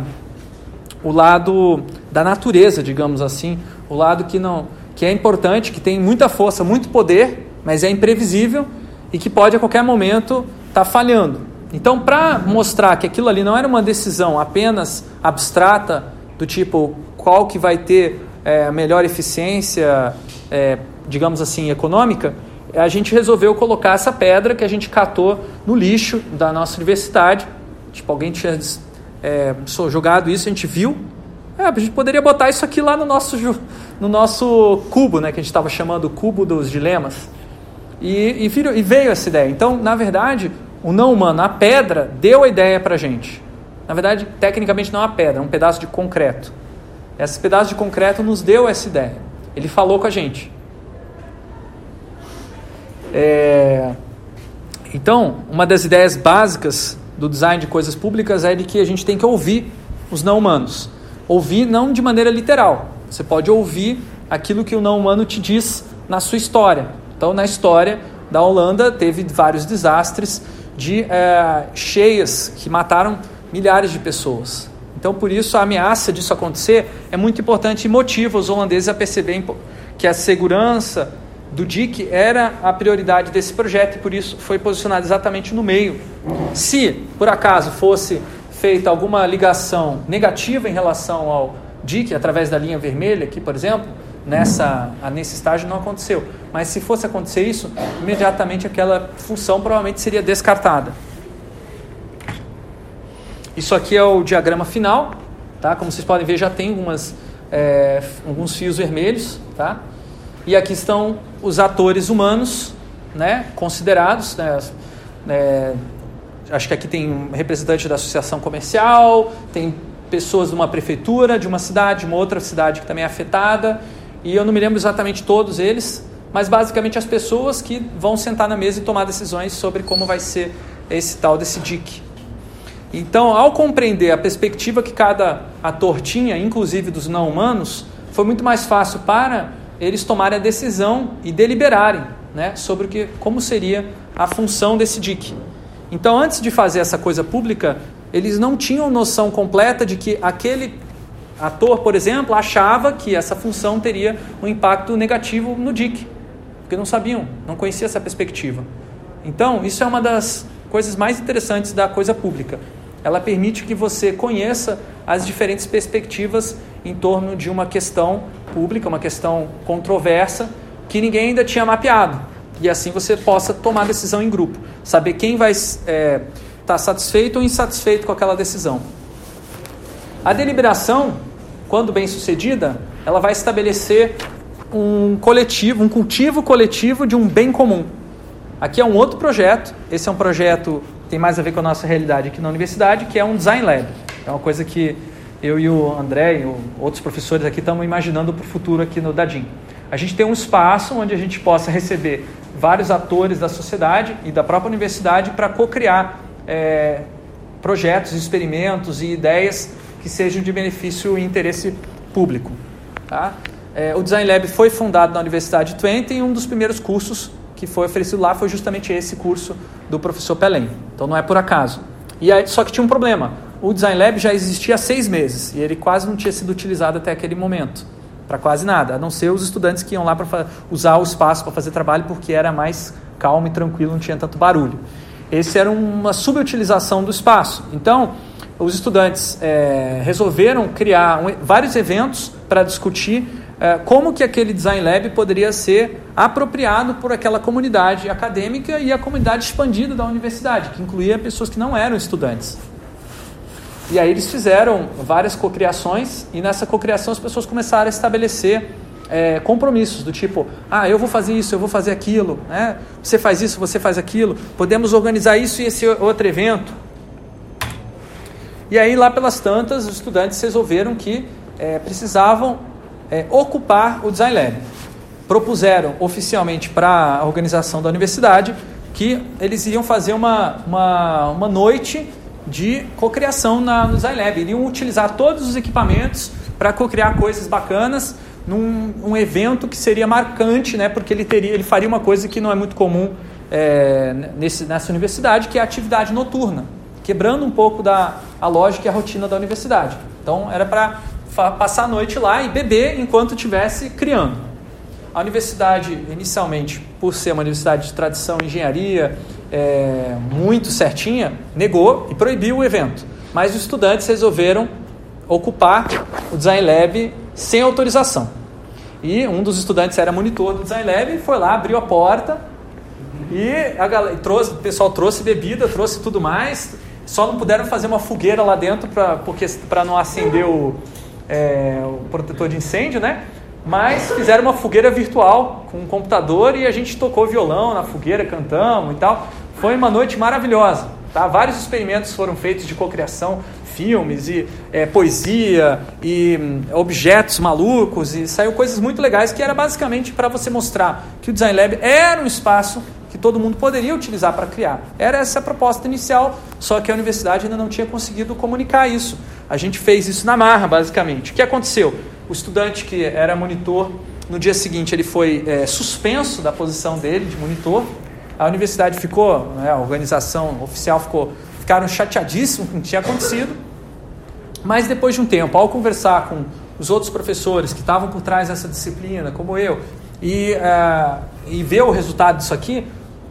Speaker 1: o lado da natureza, digamos assim, o lado que não que é importante, que tem muita força, muito poder, mas é imprevisível e que pode a qualquer momento estar tá falhando. Então, para mostrar que aquilo ali não era uma decisão apenas abstrata, do tipo qual que vai ter é, melhor eficiência, é, digamos assim, econômica, a gente resolveu colocar essa pedra que a gente catou no lixo da nossa universidade. Tipo, alguém tinha é, jogado isso, a gente viu. É, a gente poderia botar isso aqui lá no nosso, no nosso cubo, né, que a gente estava chamando cubo dos dilemas. E, e, e veio essa ideia. Então, na verdade, o não humano, a pedra, deu a ideia para a gente. Na verdade, tecnicamente não é uma pedra, é um pedaço de concreto. Esse pedaço de concreto nos deu essa ideia. Ele falou com a gente. É... Então, uma das ideias básicas do design de coisas públicas é de que a gente tem que ouvir os não humanos. Ouvir não de maneira literal. Você pode ouvir aquilo que o não humano te diz na sua história. Então, na história da Holanda, teve vários desastres de é, cheias que mataram milhares de pessoas. Então, por isso, a ameaça disso acontecer é muito importante e motiva os holandeses a perceberem que a segurança do DIC era a prioridade desse projeto e por isso foi posicionado exatamente no meio. Se, por acaso, fosse feita alguma ligação negativa em relação ao DIC, através da linha vermelha aqui, por exemplo, nessa, nesse estágio não aconteceu. Mas se fosse acontecer isso, imediatamente aquela função provavelmente seria descartada. Isso aqui é o diagrama final, tá? Como vocês podem ver, já tem algumas, é, alguns fios vermelhos, tá? E aqui estão os atores humanos, né? Considerados, né? É, acho que aqui tem um representante da associação comercial, tem pessoas de uma prefeitura, de uma cidade, de uma outra cidade que também é afetada, e eu não me lembro exatamente todos eles, mas basicamente as pessoas que vão sentar na mesa e tomar decisões sobre como vai ser esse tal desse DIC. Então, ao compreender a perspectiva que cada ator tinha, inclusive dos não humanos, foi muito mais fácil para eles tomarem a decisão e deliberarem né, sobre o que, como seria a função desse DIC. Então, antes de fazer essa coisa pública, eles não tinham noção completa de que aquele ator, por exemplo, achava que essa função teria um impacto negativo no DIC, porque não sabiam, não conheciam essa perspectiva. Então, isso é uma das coisas mais interessantes da coisa pública. Ela permite que você conheça as diferentes perspectivas em torno de uma questão pública, uma questão controversa, que ninguém ainda tinha mapeado. E assim você possa tomar decisão em grupo, saber quem vai estar é, tá satisfeito ou insatisfeito com aquela decisão. A deliberação quando bem sucedida, ela vai estabelecer um coletivo, um cultivo coletivo de um bem comum. Aqui é um outro projeto, esse é um projeto que tem mais a ver com a nossa realidade aqui na universidade, que é um design lab. É uma coisa que eu e o André e outros professores aqui estamos imaginando para o futuro aqui no Dadim. A gente tem um espaço onde a gente possa receber vários atores da sociedade e da própria universidade para co-criar é, projetos, experimentos e ideias que sejam de benefício e interesse público. Tá? É, o Design Lab foi fundado na Universidade de Twente e um dos primeiros cursos que foi oferecido lá foi justamente esse curso do professor Pelém. Então não é por acaso. E aí, só que tinha um problema. O Design Lab já existia há seis meses e ele quase não tinha sido utilizado até aquele momento. Para quase nada, a não ser os estudantes que iam lá para usar o espaço para fazer trabalho porque era mais calmo e tranquilo, não tinha tanto barulho. Esse era uma subutilização do espaço. Então, os estudantes é, resolveram criar um, vários eventos para discutir é, como que aquele Design Lab poderia ser apropriado por aquela comunidade acadêmica e a comunidade expandida da universidade, que incluía pessoas que não eram estudantes. E aí eles fizeram várias cocriações e nessa cocriação as pessoas começaram a estabelecer é, compromissos do tipo, ah, eu vou fazer isso, eu vou fazer aquilo, né? você faz isso, você faz aquilo, podemos organizar isso e esse outro evento. E aí lá pelas tantas os estudantes resolveram que é, precisavam é, ocupar o Design Lab. Propuseram oficialmente para a organização da universidade que eles iriam fazer uma, uma, uma noite de cocriação na, no Design Lab. Iriam utilizar todos os equipamentos para cocriar coisas bacanas num um evento que seria marcante, né, porque ele, teria, ele faria uma coisa que não é muito comum é, nesse, nessa universidade, que é a atividade noturna, quebrando um pouco da a lógica e a rotina da universidade. Então era para passar a noite lá e beber enquanto estivesse criando. A universidade, inicialmente, por ser uma universidade de tradição engenharia, é, muito certinha, negou e proibiu o evento. Mas os estudantes resolveram ocupar o Design Lab sem autorização. E um dos estudantes era monitor do Design Lab, foi lá, abriu a porta e a galera, trouxe, o pessoal trouxe bebida, trouxe tudo mais. Só não puderam fazer uma fogueira lá dentro para não acender o, é, o protetor de incêndio, né? Mas fizeram uma fogueira virtual com um computador e a gente tocou violão na fogueira, cantamos e tal. Foi uma noite maravilhosa. Tá? Vários experimentos foram feitos de cocriação, filmes e é, poesia e hum, objetos malucos e saiu coisas muito legais que era basicamente para você mostrar que o Design Lab era um espaço todo mundo poderia utilizar para criar. Era essa a proposta inicial, só que a universidade ainda não tinha conseguido comunicar isso. A gente fez isso na marra, basicamente. O que aconteceu? O estudante que era monitor, no dia seguinte ele foi é, suspenso da posição dele de monitor. A universidade ficou, né, a organização oficial ficou, ficaram chateadíssimos com o que tinha acontecido. Mas depois de um tempo, ao conversar com os outros professores que estavam por trás dessa disciplina, como eu, e, uh, e ver o resultado disso aqui,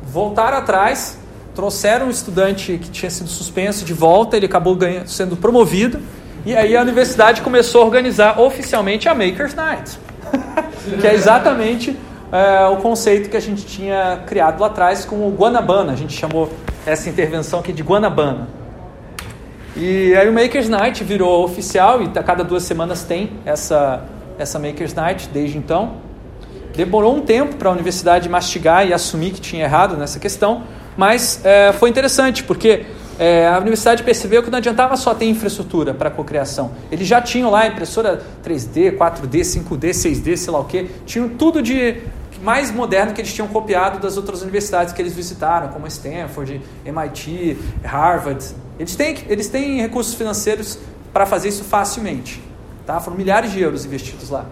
Speaker 1: voltaram atrás trouxeram um estudante que tinha sido suspenso de volta, ele acabou ganhando, sendo promovido, e aí a universidade começou a organizar oficialmente a Makers Night, (laughs) que é exatamente é, o conceito que a gente tinha criado lá atrás com o Guanabana, a gente chamou essa intervenção aqui de Guanabana. E aí o Makers Night virou oficial e a cada duas semanas tem essa, essa Makers Night desde então. Demorou um tempo para a universidade mastigar e assumir que tinha errado nessa questão, mas é, foi interessante, porque é, a universidade percebeu que não adiantava só ter infraestrutura para cocriação. Eles já tinham lá impressora 3D, 4D, 5D, 6D, sei lá o que. Tinham tudo de mais moderno que eles tinham copiado das outras universidades que eles visitaram, como Stanford, MIT, Harvard. Eles têm, eles têm recursos financeiros para fazer isso facilmente. Tá? Foram milhares de euros investidos lá.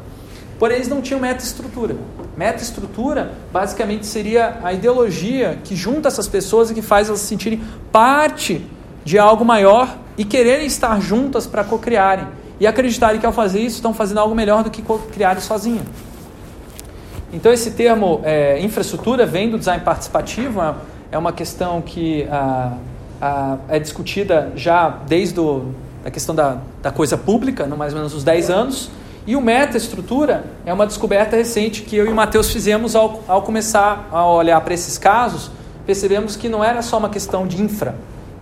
Speaker 1: Porém, eles não tinham meta-estrutura. Meta-estrutura, basicamente, seria a ideologia que junta essas pessoas e que faz elas se sentirem parte de algo maior e quererem estar juntas para cocriarem. E acreditarem que ao fazer isso estão fazendo algo melhor do que criarem sozinho. Então, esse termo é, infraestrutura vem do design participativo, é uma questão que a, a, é discutida já desde a questão da, da coisa pública, no mais ou menos uns 10 anos. E o meta-estrutura é uma descoberta recente que eu e o Matheus fizemos ao, ao começar a olhar para esses casos. Percebemos que não era só uma questão de infra,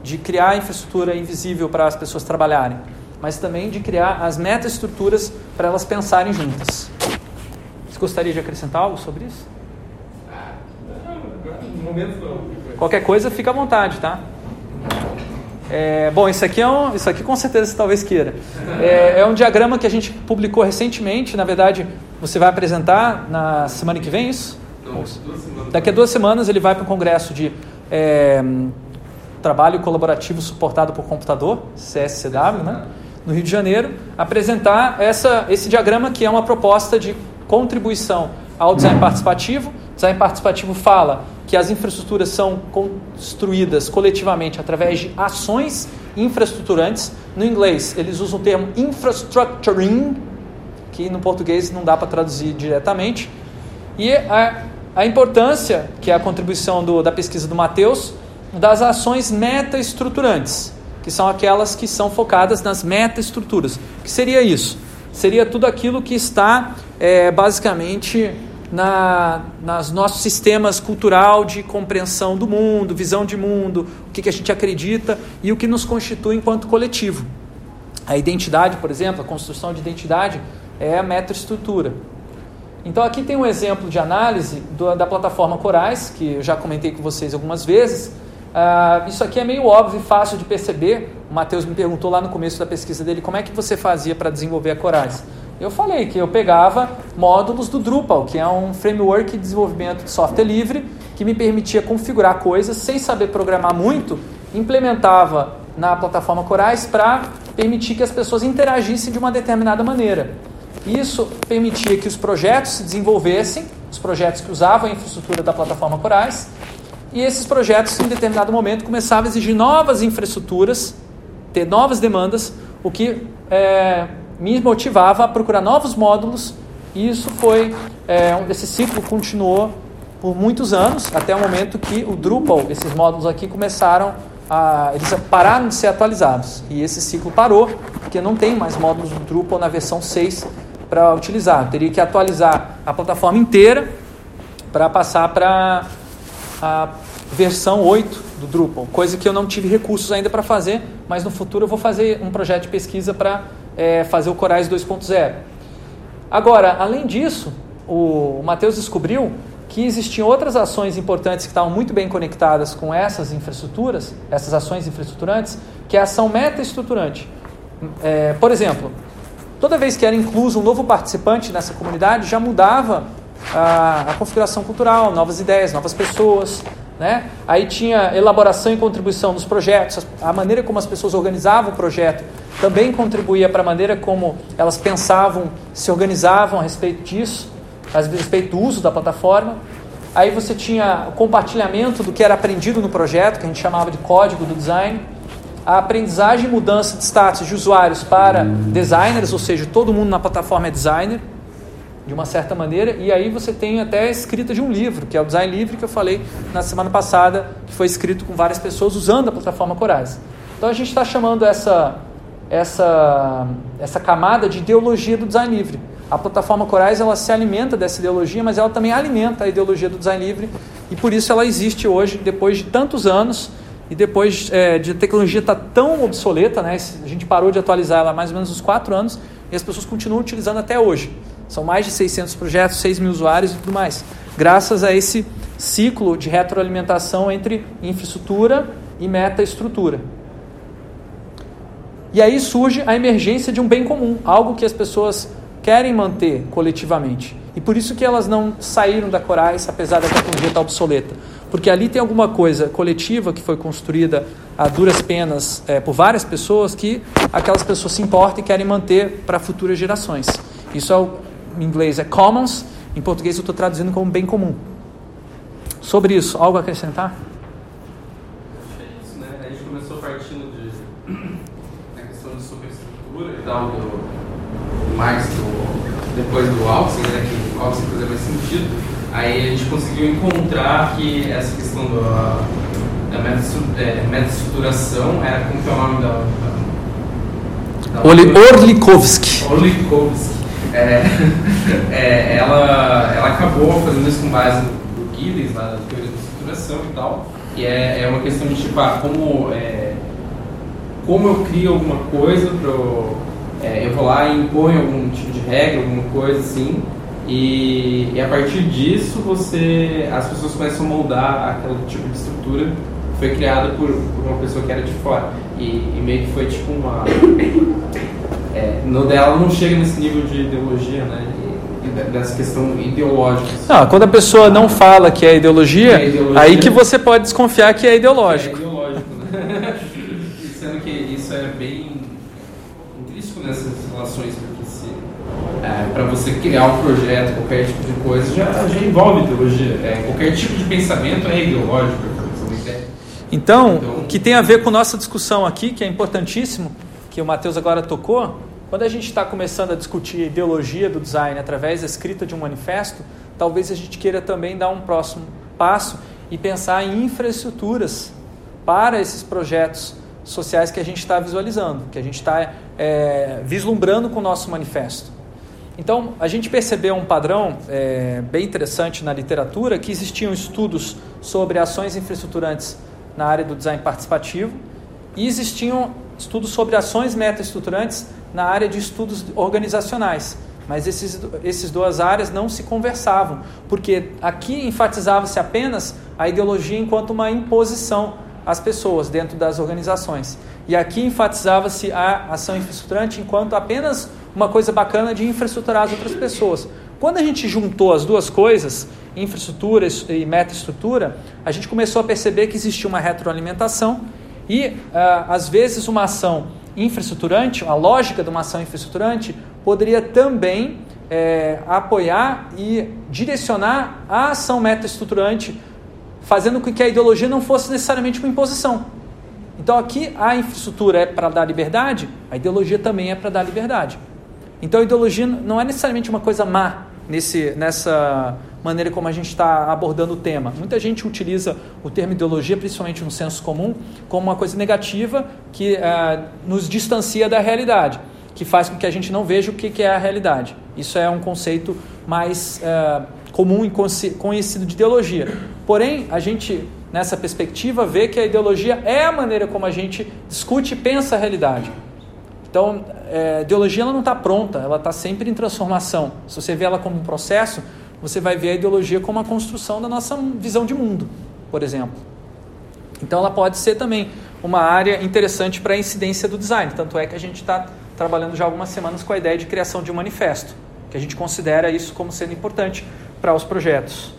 Speaker 1: de criar infraestrutura invisível para as pessoas trabalharem, mas também de criar as meta-estruturas para elas pensarem juntas. Você gostaria de acrescentar algo sobre isso? Qualquer coisa, fica à vontade, tá? É, bom, isso aqui, é um, isso aqui com certeza você talvez queira. É, é, um diagrama que a gente publicou recentemente. Na verdade, você vai apresentar na semana que vem é isso? Não, Daqui a duas semanas ele vai para o congresso de é, trabalho colaborativo suportado por computador, CSCW, né? no Rio de Janeiro, apresentar essa, esse diagrama que é uma proposta de contribuição ao design participativo. Design participativo fala que as infraestruturas são construídas coletivamente através de ações infraestruturantes. No inglês, eles usam o termo infrastructuring, que no português não dá para traduzir diretamente. E a, a importância, que é a contribuição do, da pesquisa do Matheus, das ações meta-estruturantes, que são aquelas que são focadas nas meta-estruturas. O que seria isso? Seria tudo aquilo que está é, basicamente na, nas nossos sistemas cultural de compreensão do mundo, visão de mundo, o que, que a gente acredita e o que nos constitui enquanto coletivo. A identidade, por exemplo, a construção de identidade é a meta-estrutura. Então aqui tem um exemplo de análise do, da plataforma Corais, que eu já comentei com vocês algumas vezes. Uh, isso aqui é meio óbvio e fácil de perceber. O Matheus me perguntou lá no começo da pesquisa dele como é que você fazia para desenvolver a Corais. Eu falei que eu pegava módulos do Drupal, que é um framework de desenvolvimento de software livre, que me permitia configurar coisas sem saber programar muito, implementava na plataforma Corais para permitir que as pessoas interagissem de uma determinada maneira. Isso permitia que os projetos se desenvolvessem, os projetos que usavam a infraestrutura da plataforma Corais, e esses projetos, em determinado momento, começavam a exigir novas infraestruturas, ter novas demandas, o que é, me motivava a procurar novos módulos, e isso foi, é, esse ciclo continuou por muitos anos, até o momento que o Drupal, esses módulos aqui, começaram a, eles pararam de ser atualizados. E esse ciclo parou, porque não tem mais módulos do Drupal na versão 6 para utilizar. Eu teria que atualizar a plataforma inteira para passar para a versão 8 do Drupal, coisa que eu não tive recursos ainda para fazer, mas no futuro eu vou fazer um projeto de pesquisa para é, fazer o Corais 2.0. Agora, além disso, o, Matheus descobriu que existiam outras ações importantes que estavam muito bem conectadas com essas infraestruturas, essas ações infraestruturantes, que é a ação meta-estruturante. É, por exemplo, Toda vez que era incluso um novo participante nessa comunidade, já mudava a, a configuração cultural, novas ideias, novas pessoas. Né? Aí tinha elaboração e contribuição dos projetos, a maneira como as pessoas organizavam o projeto também contribuía para a maneira como elas pensavam, se organizavam a respeito disso, a respeito do uso da plataforma. Aí você tinha o compartilhamento do que era aprendido no projeto, que a gente chamava de código do design a aprendizagem e mudança de status de usuários para designers, ou seja, todo mundo na plataforma é designer, de uma certa maneira, e aí você tem até a escrita de um livro, que é o Design Livre, que eu falei na semana passada, que foi escrito com várias pessoas usando a plataforma Corais. Então a gente está chamando essa, essa, essa camada de ideologia do design livre. A plataforma Corais ela se alimenta dessa ideologia, mas ela também alimenta a ideologia do design livre, e por isso ela existe hoje, depois de tantos anos, e depois é, de a tecnologia estar tá tão obsoleta, né, a gente parou de atualizar ela há mais ou menos uns 4 anos e as pessoas continuam utilizando até hoje. São mais de 600 projetos, 6 mil usuários e tudo mais. Graças a esse ciclo de retroalimentação entre infraestrutura e meta-estrutura. E aí surge a emergência de um bem comum, algo que as pessoas querem manter coletivamente. E por isso que elas não saíram da Corais, apesar da tecnologia estar obsoleta porque ali tem alguma coisa coletiva que foi construída a duras penas é, por várias pessoas que aquelas pessoas se importam e querem manter para futuras gerações. Isso é o, em inglês é commons, em português eu estou traduzindo como bem comum. Sobre isso, algo a acrescentar?
Speaker 2: É isso, né? A gente começou partindo de, na questão de do, Marx, do, depois do Alcin, né? Que o Alcin fazia mais sentido Aí a gente conseguiu encontrar que essa questão da, da meta-estruturação era como que é o nome da.
Speaker 1: da, da Orlikovsky.
Speaker 2: Orlikovsky. É, (laughs) é, ela, ela acabou fazendo isso com base no Gilles, lá da teoria da estruturação e tal. E é, é uma questão de tipo, ah, como, é, como eu crio alguma coisa, pro, é, eu vou lá e imponho algum tipo de regra, alguma coisa assim e, e, a partir disso você as pessoas começam a moldar aquele tipo de estrutura que foi criada por, por uma pessoa que era de fora. E, e meio que foi tipo uma é, no dela não chega nesse nível de ideologia né dessa questão ideológica.
Speaker 1: Não, quando a pessoa não fala que é ideologia, é ideologia. aí que você pode desconfiar que é ideológico.
Speaker 2: É ideológico né? (laughs) sendo que isso é bem informações, porque se é, para você criar um projeto, qualquer tipo de coisa, já, já envolve ideologia. É, qualquer tipo de pensamento é ideológico.
Speaker 1: Então, então, o que tem a ver com nossa discussão aqui, que é importantíssimo, que o Matheus agora tocou, quando a gente está começando a discutir a ideologia do design através da escrita de um manifesto, talvez a gente queira também dar um próximo passo e pensar em infraestruturas para esses projetos sociais que a gente está visualizando, que a gente está é, vislumbrando com o nosso manifesto. Então, a gente percebeu um padrão é, bem interessante na literatura, que existiam estudos sobre ações infraestruturantes na área do design participativo e existiam estudos sobre ações metaestruturantes na área de estudos organizacionais. Mas esses, esses duas áreas não se conversavam, porque aqui enfatizava-se apenas a ideologia enquanto uma imposição às pessoas dentro das organizações. E aqui enfatizava-se a ação infraestruturante enquanto apenas uma coisa bacana de infraestruturar as outras pessoas. Quando a gente juntou as duas coisas, infraestrutura e metaestrutura, a gente começou a perceber que existia uma retroalimentação e, uh, às vezes, uma ação infraestruturante, a lógica de uma ação infraestruturante, poderia também é, apoiar e direcionar a ação metaestruturante, fazendo com que a ideologia não fosse necessariamente uma imposição. Então aqui a infraestrutura é para dar liberdade, a ideologia também é para dar liberdade. Então a ideologia não é necessariamente uma coisa má nesse, nessa maneira como a gente está abordando o tema. Muita gente utiliza o termo ideologia, principalmente no senso comum, como uma coisa negativa que uh, nos distancia da realidade, que faz com que a gente não veja o que, que é a realidade. Isso é um conceito mais uh, comum e conhecido de ideologia. Porém, a gente, nessa perspectiva, vê que a ideologia é a maneira como a gente discute e pensa a realidade. Então, é, ideologia ela não está pronta, ela está sempre em transformação. Se você vê ela como um processo, você vai ver a ideologia como a construção da nossa visão de mundo, por exemplo. Então, ela pode ser também uma área interessante para a incidência do design. Tanto é que a gente está trabalhando já algumas semanas com a ideia de criação de um manifesto, que a gente considera isso como sendo importante para os projetos.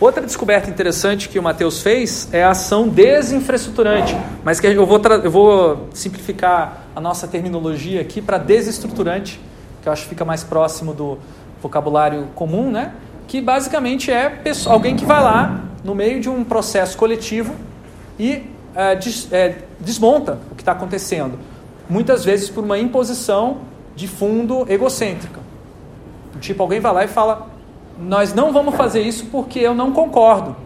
Speaker 1: Outra descoberta interessante que o Matheus fez é a ação desinfraestruturante, mas que eu vou, eu vou simplificar a nossa terminologia aqui para desestruturante, que eu acho que fica mais próximo do vocabulário comum, né? que basicamente é alguém que vai lá no meio de um processo coletivo e é, des, é, desmonta o que está acontecendo, muitas vezes por uma imposição de fundo egocêntrica. Tipo, alguém vai lá e fala: nós não vamos fazer isso porque eu não concordo.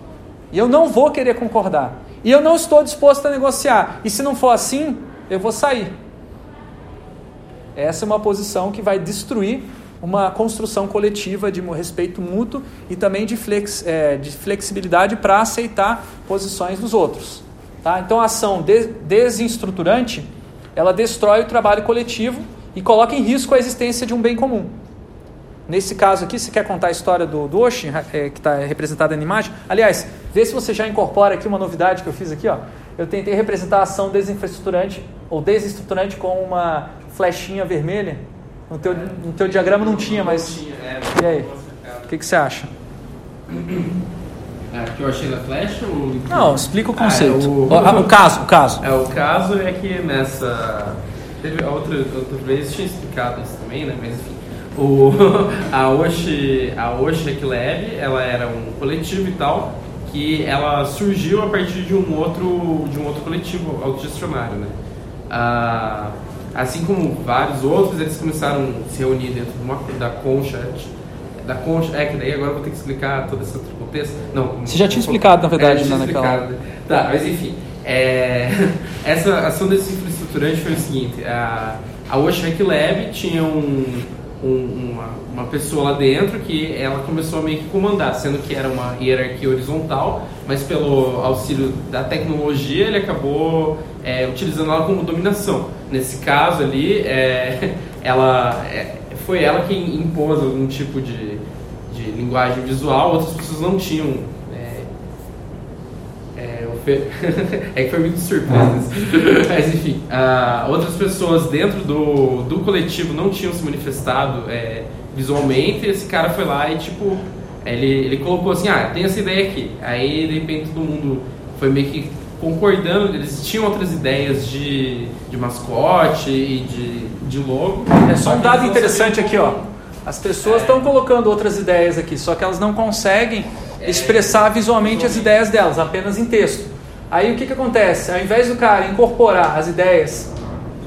Speaker 1: E eu não vou querer concordar. E eu não estou disposto a negociar. E se não for assim, eu vou sair. Essa é uma posição que vai destruir uma construção coletiva de respeito mútuo e também de, flex, é, de flexibilidade para aceitar posições dos outros. Tá? Então, a ação de, desestruturante ela destrói o trabalho coletivo e coloca em risco a existência de um bem comum. Nesse caso aqui, você quer contar a história do, do Oshi, é, que está representada na imagem? Aliás, vê se você já incorpora aqui uma novidade que eu fiz aqui. Ó. Eu tentei representar a ação desinfraestruturante ou desestruturante com uma flechinha vermelha. No teu, no teu diagrama não tinha, mas. É, e aí? O que, que você acha?
Speaker 2: É, que eu achei na flecha ou...
Speaker 1: Não, explica o conceito. Ah, é o... o... o... caso, o caso.
Speaker 2: É, o caso é que nessa... Teve outra, outra vez tinha explicado isso também, né? Mas enfim. O, (laughs) a Oshi, a Lab, ela era um coletivo e tal, que ela surgiu a partir de um outro, de um outro coletivo autogestionário, né? Ah, assim como vários outros, eles começaram a se reunir dentro de uma, da concha, da concha, é que daí agora eu vou ter que explicar todo esse outro contexto. Não,
Speaker 1: Você já tinha explicado, na verdade,
Speaker 2: é, né, naquela... Tá, mas enfim, é, (laughs) essa ação desse infraestruturante foi o seguinte, a, a Lab tinha um um, uma, uma pessoa lá dentro que ela começou a meio que comandar, sendo que era uma hierarquia horizontal, mas pelo auxílio da tecnologia ele acabou é, utilizando ela como dominação. Nesse caso ali, é, (laughs) ela é, foi ela quem impôs algum tipo de, de linguagem visual, outras pessoas não tinham (laughs) é que foi muito surpresa. (laughs) Mas enfim, uh, outras pessoas dentro do, do coletivo não tinham se manifestado é, visualmente. E esse cara foi lá e, tipo, ele, ele colocou assim: ah, tem essa ideia aqui. Aí, de repente, todo mundo foi meio que concordando, eles tinham outras ideias de, de mascote e de, de logo.
Speaker 1: É só um dado interessante aqui, ó. As pessoas estão é. colocando outras ideias aqui, só que elas não conseguem é. expressar visualmente as ideias delas, apenas em texto. Aí o que, que acontece? Ao invés do cara incorporar as ideias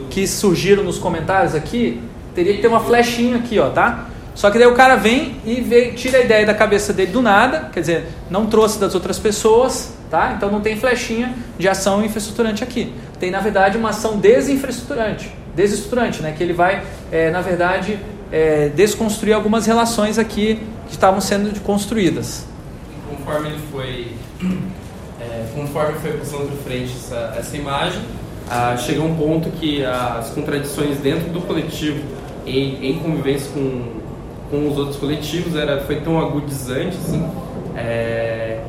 Speaker 1: que surgiram nos comentários aqui, teria que ter uma flechinha aqui, ó, tá? Só que daí o cara vem e vê, tira a ideia da cabeça dele do nada, quer dizer, não trouxe das outras pessoas, tá? Então não tem flechinha de ação infraestruturante aqui. Tem, na verdade, uma ação desinfraestruturante, desestruturante, né? Que ele vai, é, na verdade, é, desconstruir algumas relações aqui que estavam sendo construídas.
Speaker 2: E conforme ele foi, conforme foi passando para frente essa, essa imagem, ah, chegou um ponto que as contradições dentro do coletivo, em, em convivência com com os outros coletivos era foi tão agudizante assim é,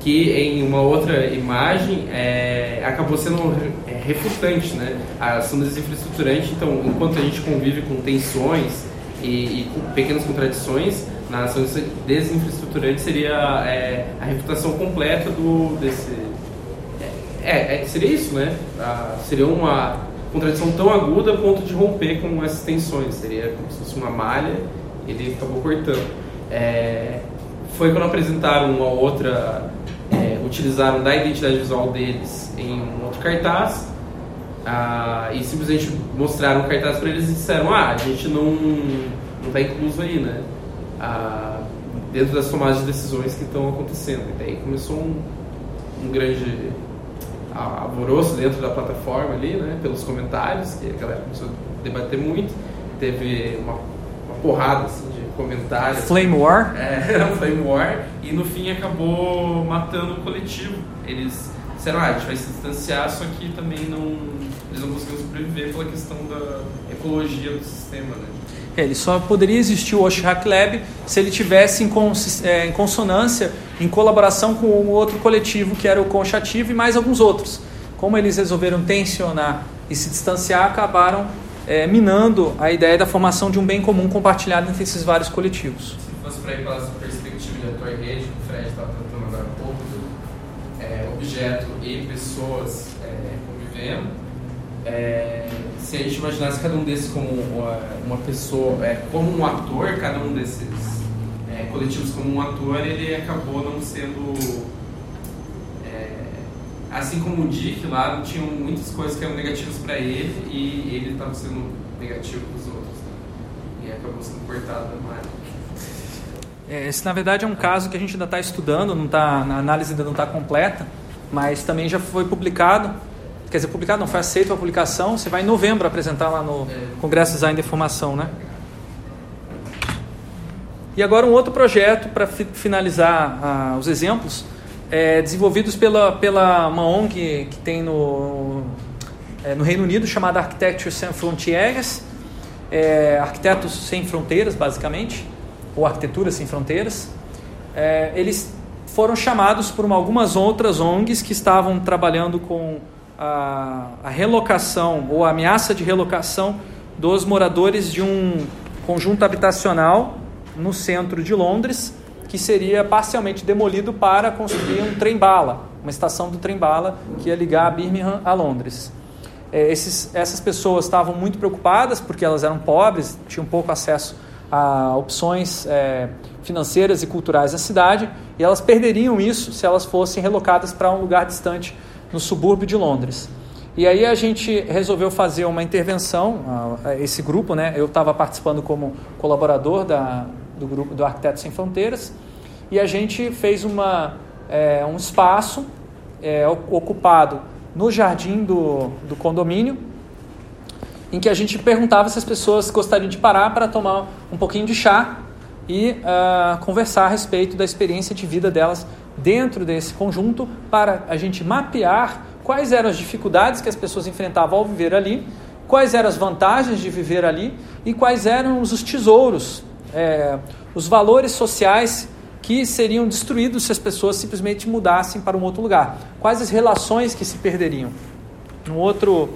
Speaker 2: que em uma outra imagem é, acabou sendo é, refutante, né? A ação desinfraestruturante, então, enquanto a gente convive com tensões e, e com pequenas contradições, na ação desinfraestruturante seria é, a refutação completa do desse é, é seria isso, né? A, seria uma contradição tão aguda a ponto de romper com essas tensões. Seria como se fosse uma malha ele acabou cortando. É, foi quando apresentaram uma outra, é, utilizaram da identidade visual deles em um outro cartaz ah, e simplesmente mostraram o cartaz para eles e disseram: Ah, a gente não está incluso aí, né? Ah, dentro das tomadas de decisões que estão acontecendo. E daí começou um, um grande alvoroço dentro da plataforma ali, né? Pelos comentários, que a galera começou a debater muito. Teve uma porrada assim, de comentários.
Speaker 1: Flame War?
Speaker 2: É, (laughs) Flame War. E no fim acabou matando o coletivo. Eles disseram, ah, a gente vai se distanciar, só que também não. Eles não conseguiram sobreviver pela questão da ecologia do sistema, né?
Speaker 1: Ele só poderia existir o Oshak Lab se ele tivesse em, cons é, em consonância, em colaboração com o outro coletivo que era o Conchativo e mais alguns outros. Como eles resolveram tensionar e se distanciar, acabaram é, minando a ideia da formação de um bem comum compartilhado entre esses vários coletivos.
Speaker 2: Se fosse para ir pela perspectiva de ator rede, que o Fred estava tratando agora há pouco, é, objeto e pessoas é, convivendo, é, se a gente imaginasse cada um desses como uma, pessoa, é, como um ator, cada um desses é, coletivos como um ator, ele acabou não sendo assim como o Dick lá, tinham muitas coisas que eram negativas para ele e ele estava sendo negativo para os outros. Né? E acabou sendo cortado da malha.
Speaker 1: É, esse, na verdade, é um caso que a gente ainda está estudando, não tá, a análise ainda não está completa, mas também já foi publicado. Quer dizer, publicado não, foi aceito a publicação. Você vai em novembro apresentar lá no é. Congresso Design de Informação, né? E agora um outro projeto para fi finalizar ah, os exemplos é, desenvolvidos pela, pela uma ONG que tem no, é, no Reino Unido chamada Architecture Sans Frontières, é, Arquitetos Sem Fronteiras, basicamente, ou Arquitetura Sem Fronteiras. É, eles foram chamados por uma, algumas outras ONGs que estavam trabalhando com a, a relocação ou a ameaça de relocação dos moradores de um conjunto habitacional no centro de Londres que seria parcialmente demolido para construir um trem-bala, uma estação do trem-bala que ia ligar Birmingham a Londres. É, esses, essas pessoas estavam muito preocupadas porque elas eram pobres, tinham pouco acesso a opções é, financeiras e culturais na cidade e elas perderiam isso se elas fossem relocadas para um lugar distante no subúrbio de Londres. E aí a gente resolveu fazer uma intervenção, esse grupo, né? Eu estava participando como colaborador da, do grupo do Arquitetos Sem Fronteiras, e a gente fez uma, é, um espaço é, ocupado no jardim do, do condomínio, em que a gente perguntava se as pessoas gostariam de parar para tomar um pouquinho de chá e uh, conversar a respeito da experiência de vida delas dentro desse conjunto, para a gente mapear quais eram as dificuldades que as pessoas enfrentavam ao viver ali, quais eram as vantagens de viver ali e quais eram os tesouros é, os valores sociais que seriam destruídos se as pessoas simplesmente mudassem para um outro lugar. Quais as relações que se perderiam? Um outro.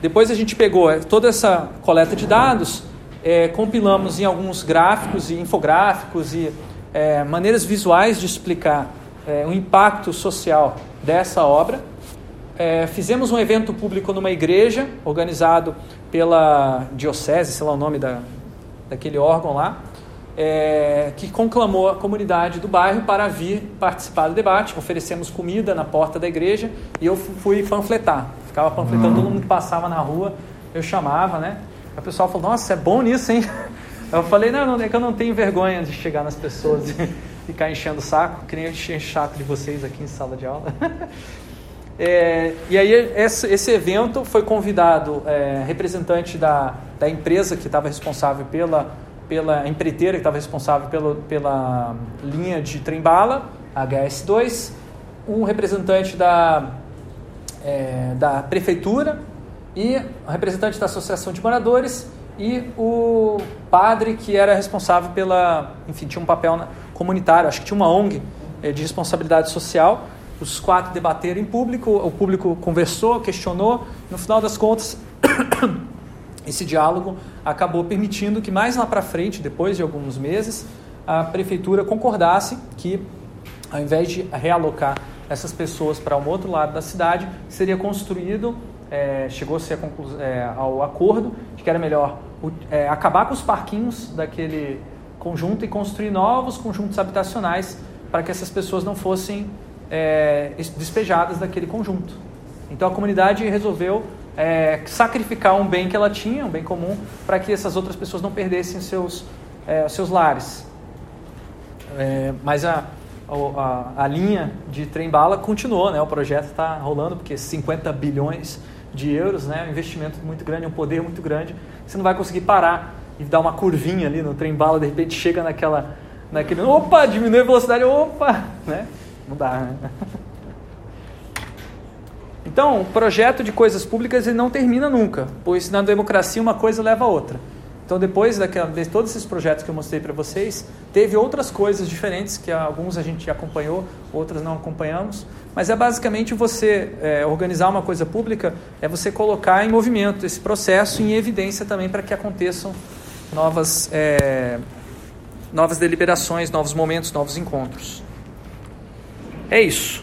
Speaker 1: Depois a gente pegou é, toda essa coleta de dados, é, compilamos em alguns gráficos e infográficos e é, maneiras visuais de explicar é, o impacto social dessa obra é, fizemos um evento público numa igreja, organizado pela diocese, sei lá o nome da, daquele órgão lá, é, que conclamou a comunidade do bairro para vir participar do debate. Oferecemos comida na porta da igreja e eu fui panfletar. Ficava panfletando, todo mundo que passava na rua, eu chamava, né? A pessoa falou, nossa, é bom nisso, hein? (laughs) Eu falei, não, não, é que eu não tenho vergonha de chegar nas pessoas ficar enchendo o saco, que nem eu encher chato de vocês aqui em sala de aula. (laughs) É, e aí esse, evento foi convidado é, representante da, da empresa que estava responsável pela, pela empreiteira que estava responsável pelo, pela linha de trem-bala, HS2, um representante da, é, da prefeitura e um representante da associação de moradores e o padre que era responsável pela, enfim, tinha um papel comunitário, acho que tinha uma ONG é, de responsabilidade social. Os quatro debateram em público, o público conversou, questionou, no final das contas, (coughs) esse diálogo acabou permitindo que mais lá para frente, depois de alguns meses, a prefeitura concordasse que, ao invés de realocar essas pessoas para um outro lado da cidade, seria construído é, chegou-se é, ao acordo de que era melhor é, acabar com os parquinhos daquele conjunto e construir novos conjuntos habitacionais para que essas pessoas não fossem é, despejadas daquele conjunto. Então a comunidade resolveu é, sacrificar um bem que ela tinha, um bem comum, para que essas outras pessoas não perdessem seus, é, seus lares. mas a, a, a, linha de trem-bala continuou, né? o projeto está rolando, porque 50 bilhões de euros, né? um investimento muito grande, um poder muito grande, você não vai conseguir parar e dar uma curvinha ali no trem bala, de repente chega naquela, naquele, opa, diminui a velocidade, opa, né? Não dá, né? (laughs) Então, o projeto de coisas públicas ele não termina nunca, pois na democracia uma coisa leva a outra. Então, depois daquela, de todos esses projetos que eu mostrei para vocês, teve outras coisas diferentes que alguns a gente acompanhou, outras não acompanhamos. Mas é basicamente você é, organizar uma coisa pública, é você colocar em movimento esse processo em evidência também para que aconteçam novas, é, novas deliberações, novos momentos, novos encontros. É isso.